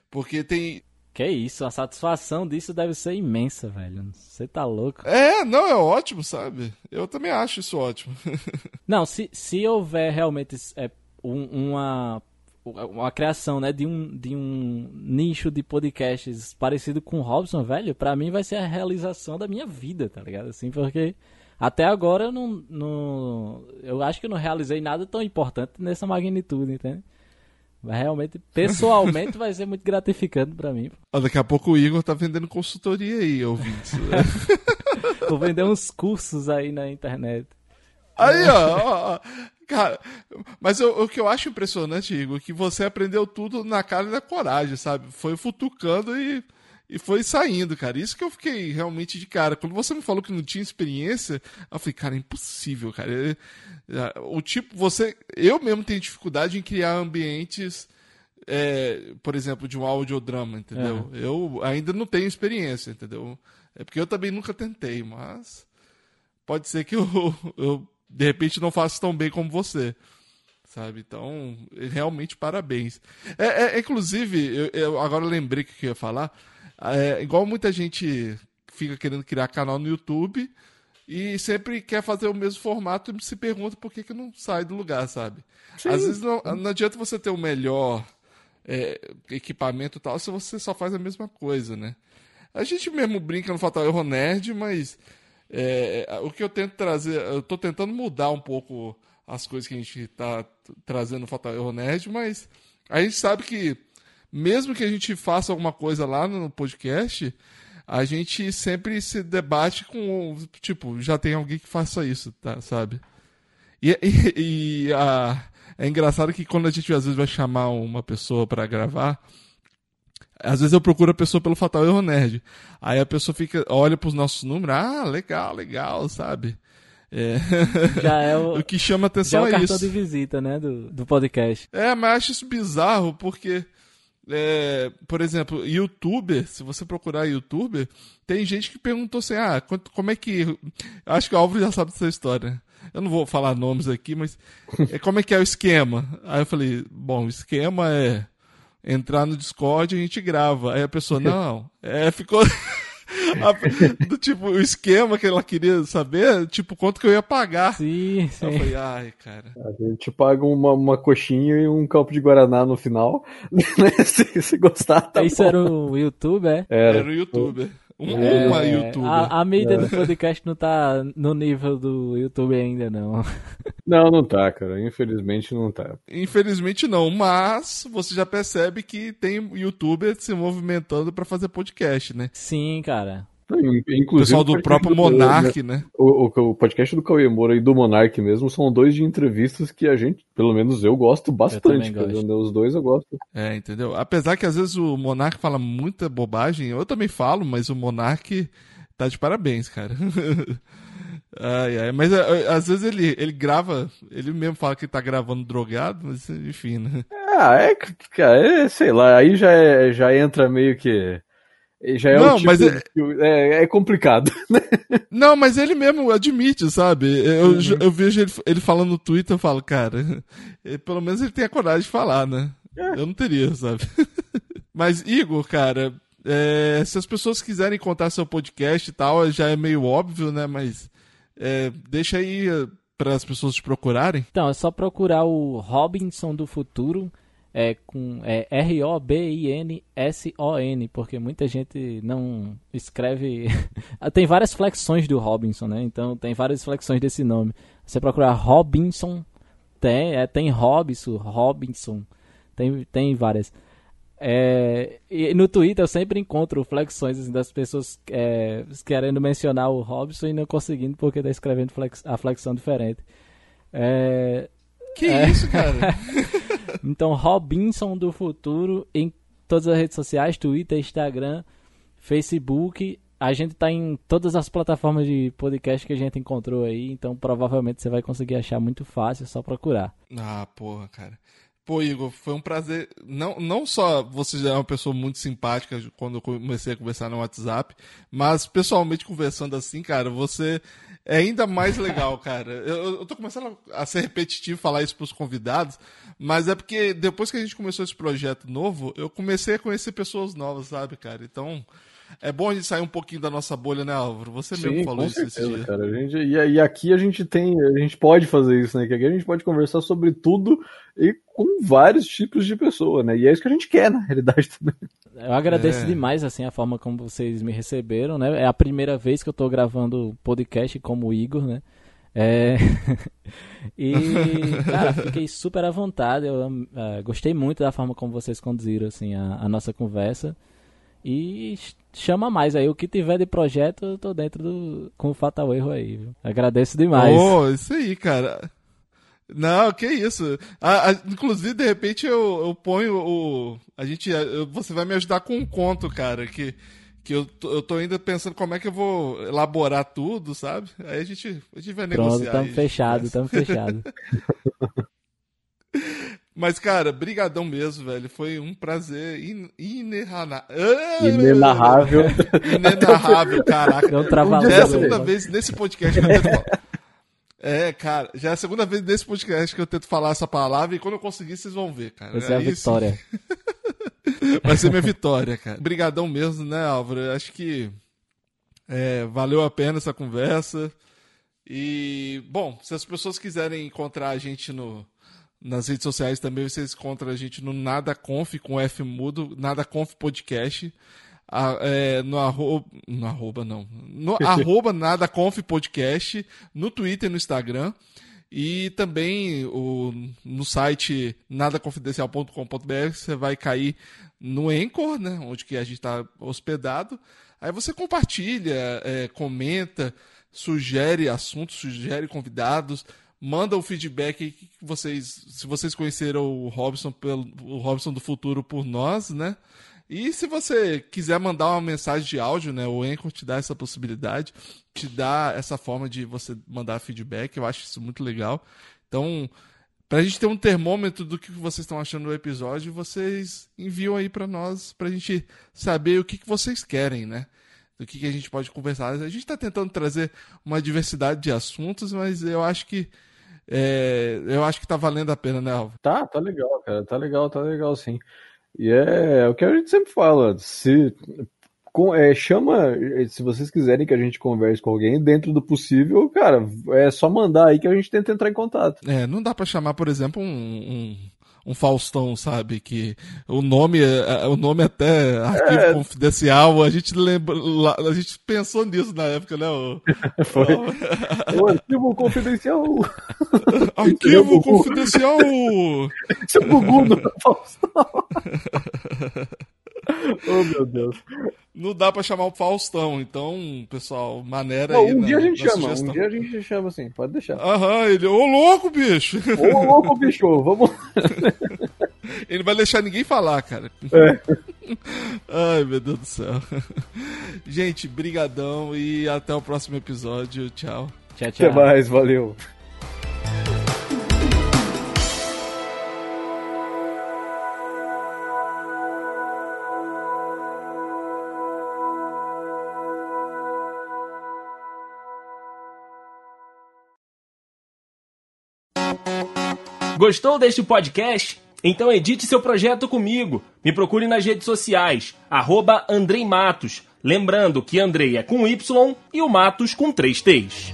Porque tem. Que isso, a satisfação disso deve ser imensa, velho. Você tá louco. É, não, é ótimo, sabe? Eu também acho isso ótimo. Não, se, se houver realmente é, um- uma, uma criação né, de, um, de um nicho de podcasts parecido com o Robson, velho, pra mim vai ser a realização da minha vida, tá ligado? Assim, porque até agora eu não, não. Eu acho que eu não realizei nada tão importante nessa magnitude, entende? Mas realmente, pessoalmente, vai ser muito gratificante pra mim. Daqui a pouco o Igor tá vendendo consultoria aí, ouvintes. Vou vender uns cursos aí na internet. Aí, ó, ó. Cara, mas eu- o que eu acho impressionante, Igor, é que você aprendeu tudo na cara e na coragem, sabe? Foi futucando e, e foi saindo, cara. Isso que eu fiquei realmente de cara. Quando você me falou que não tinha experiência, eu falei, cara, é impossível, cara. É- é, O tipo, você. Eu mesmo tenho dificuldade em criar ambientes. é, por exemplo, de um audiodrama, entendeu? Eu ainda não tenho experiência, entendeu? É porque eu também nunca tentei, mas pode ser que eu, eu de repente não faça tão bem como você. Sabe? Então, realmente parabéns. É, é, inclusive, eu, eu agora lembrei que eu ia falar. É, igual muita gente fica querendo criar canal no YouTube e sempre quer fazer o mesmo formato e se pergunta por que, que não sai do lugar, sabe? Às vezes não, não adianta você ter o melhor é, equipamento e tal se você só faz a mesma coisa, né? A gente mesmo brinca no Fatal Erro Nerd, mas é, o que eu tento trazer, eu tô tentando mudar um pouco as coisas que a gente tá trazendo no Fatal Erro Nerd, mas a gente sabe que mesmo que a gente faça alguma coisa lá no podcast, a gente sempre se debate com, tipo, já tem alguém que faça isso, tá, sabe? E, e- e a- é engraçado que quando a gente às vezes vai chamar uma pessoa pra gravar, às vezes eu procuro a pessoa pelo Fatal Erro Nerd. Aí a pessoa fica, olha pros nossos números, ah, legal, legal, sabe? É, Já é o, o que chama já atenção é o é cartão isso. de visita, né, do, do podcast. É, mas acho isso bizarro porque, é, por exemplo, youtuber, se você procurar youtuber, tem gente que perguntou assim, ah, quanto- como é que... Acho que o Álvaro já sabe dessa história. né? Eu não vou falar nomes aqui, mas é, como é que é o esquema? Aí eu falei, bom, o esquema é entrar no Discord e a gente grava. Aí a pessoa, não, é, ficou... a- do tipo, o esquema que ela queria saber, tipo, quanto que eu ia pagar. Sim, Aí eu sim. falei, ai, cara... A gente paga uma, uma coxinha e um copo de Guaraná no final. se, se gostar, tá Isso bom. era o YouTube, é? Era o youtuber. Um, É, uma É, youtuber. A, a mídia do podcast não tá no nível do YouTube ainda, não. Não, não tá, cara. Infelizmente não tá. Infelizmente não, mas você já percebe que tem youtuber se movimentando pra fazer podcast, né? Sim, cara. Inclusive, O pessoal do podcast próprio Monark, né? O, o, o podcast do Cauê Moura e do Monark mesmo são dois de entrevistas que a gente, pelo menos eu gosto bastante. cara. gosto. Os dois eu gosto. É, entendeu? Apesar que às vezes o Monark fala muita bobagem, eu também falo, mas o Monark tá de parabéns, cara. ai, ai. Mas é, às vezes ele, ele grava, ele mesmo fala que tá gravando drogado, mas enfim, né? Ah, é, cara, é, sei lá, aí já, é- já entra meio que. Já é Não, o tipo mas é- de- é, é complicado. Não, mas ele mesmo admite, sabe? Eu, eu vejo ele, ele falando no Twitter, eu falo, cara, eh, pelo menos ele tem a coragem de falar, né? Eu não teria, sabe? mas, Igor, cara, eh, se as pessoas quiserem contar seu podcast e tal, já é meio óbvio, né? Mas eh, deixa aí para as pessoas te procurarem. Então, é só procurar o Robinson do Futuro, é com é R-O-B-I-N-S-O-N, porque muita gente não escreve. tem várias flexões do Robinson, né? Então tem várias flexões desse nome. Você procurar Robinson, tem, é, tem Robinson, Robinson, tem, tem várias. É, e no Twitter eu sempre encontro flexões assim, das pessoas é, querendo mencionar o Robinson e não conseguindo porque tá escrevendo flex- a flexão diferente. É, Que É. isso, cara? então, Robinson do Futuro em todas as redes sociais, Twitter, Instagram, Facebook. A gente tá em todas as plataformas de podcast que a gente encontrou aí, então provavelmente você vai conseguir achar muito fácil, é só procurar. Ah, porra, cara. Pô, Igor, foi um prazer. Não, não só você já é uma pessoa muito simpática quando eu comecei a conversar no WhatsApp, mas pessoalmente conversando assim, cara, você é ainda mais legal, cara. Eu, eu tô começando a ser repetitivo falar isso pros convidados, mas é porque depois que a gente começou esse projeto novo, eu comecei a conhecer pessoas novas, sabe, cara? Então, é bom a gente sair um pouquinho da nossa bolha, né, Álvaro? Você Sim, mesmo falou isso certeza, esse dia. cara. A gente, e, e aqui a gente tem, a gente pode fazer isso, né? Que aqui a gente pode conversar sobre tudo e com vários tipos de pessoa, né? E é isso que a gente quer, na realidade, também. Eu agradeço É. demais assim a forma como vocês me receberam, né? É a primeira vez que eu tô gravando podcast como Igor, né? É... e, cara, fiquei super à vontade. Eu eh, gostei muito da forma como vocês conduziram assim a, a nossa conversa. E ch- chama mais aí. O que tiver de projeto, eu tô dentro do com o Fatal Erro aí, viu? Agradeço demais. Oh, isso aí, cara. Não, que isso. Ah, ah, inclusive, de repente, eu, eu ponho o. A gente. eu- você vai me ajudar com um conto, cara, que, que eu, tô- eu tô ainda pensando como é que eu vou elaborar tudo, sabe? Aí a gente, a gente vai Pronto, negociar. estamos aí, fechados, conversa. estamos fechados. Mas, cara, brigadão mesmo, velho. Foi um prazer in, Ah, Inenarrável. Inenarrável, caraca. Um Já é a segunda vez nesse podcast que eu tento. É, cara, já é a segunda vez nesse podcast que eu tento falar essa palavra e quando eu conseguir vocês vão ver, cara. Essa é a vitória. vai ser minha vitória, cara. Brigadão mesmo, né, Álvaro? Acho que é, valeu a pena essa conversa. E, bom, se as pessoas quiserem encontrar a gente no, nas redes sociais também, vocês encontram a gente no NadaConf, com F mudo, NadaConf Podcast. A- é, no arroba, no arroba não, no arroba NadaConf Podcast, no Twitter e no Instagram. E também o, no site nadaconfidencial.com.br você vai cair no Anchor, né, onde que a gente está hospedado. Aí você compartilha, é, comenta, sugere assuntos, sugere convidados, manda o feedback que vocês, se vocês conheceram o Robson pelo o Robson do futuro por nós, né? E se você quiser mandar uma mensagem de áudio, né? O Anchor te dá essa possibilidade, te dá essa forma de você mandar feedback. Eu acho isso muito legal. Então, pra gente ter um termômetro do que vocês estão achando do episódio, vocês enviam aí pra nós, pra gente saber o que, que vocês querem, né? Do que, que a gente pode conversar. A gente tá tentando trazer uma diversidade de assuntos, mas eu acho que é, eu acho que tá valendo a pena, né, Alvo? Tá, tá legal, cara. Tá legal, tá legal, sim. E é, o que a gente sempre fala. Se com- é, chama, se vocês quiserem que a gente converse com alguém dentro do possível, cara, é só mandar aí que a gente tenta entrar em contato. É, não dá pra chamar, por exemplo, um, um, um Faustão, sabe? Que o nome, é- é- o nome é até arquivo confidencial, a gente lembra, a gente pensou nisso na época, né? O, Foi. O arquivo confidencial. arquivo confidencial! Seu Gugu no Faustão. oh, meu Deus. Não dá pra chamar o Faustão, então, pessoal, maneira Não, aí. um na- dia a gente chama, sugestão. um dia a gente chama assim, pode deixar. Aham, ele, ô louco, bicho! Ô, louco, bicho, vamos. Ele vai deixar ninguém falar, cara. É. Ai, meu Deus do céu. Gente, brigadão e até o próximo episódio. Tchau. Tchau, tchau. Até mais, valeu. Gostou deste podcast? Então edite seu projeto comigo. Me procure nas redes sociais, arroba Andrei Matos. Lembrando que Andrei é com Y e o Matos com três T's.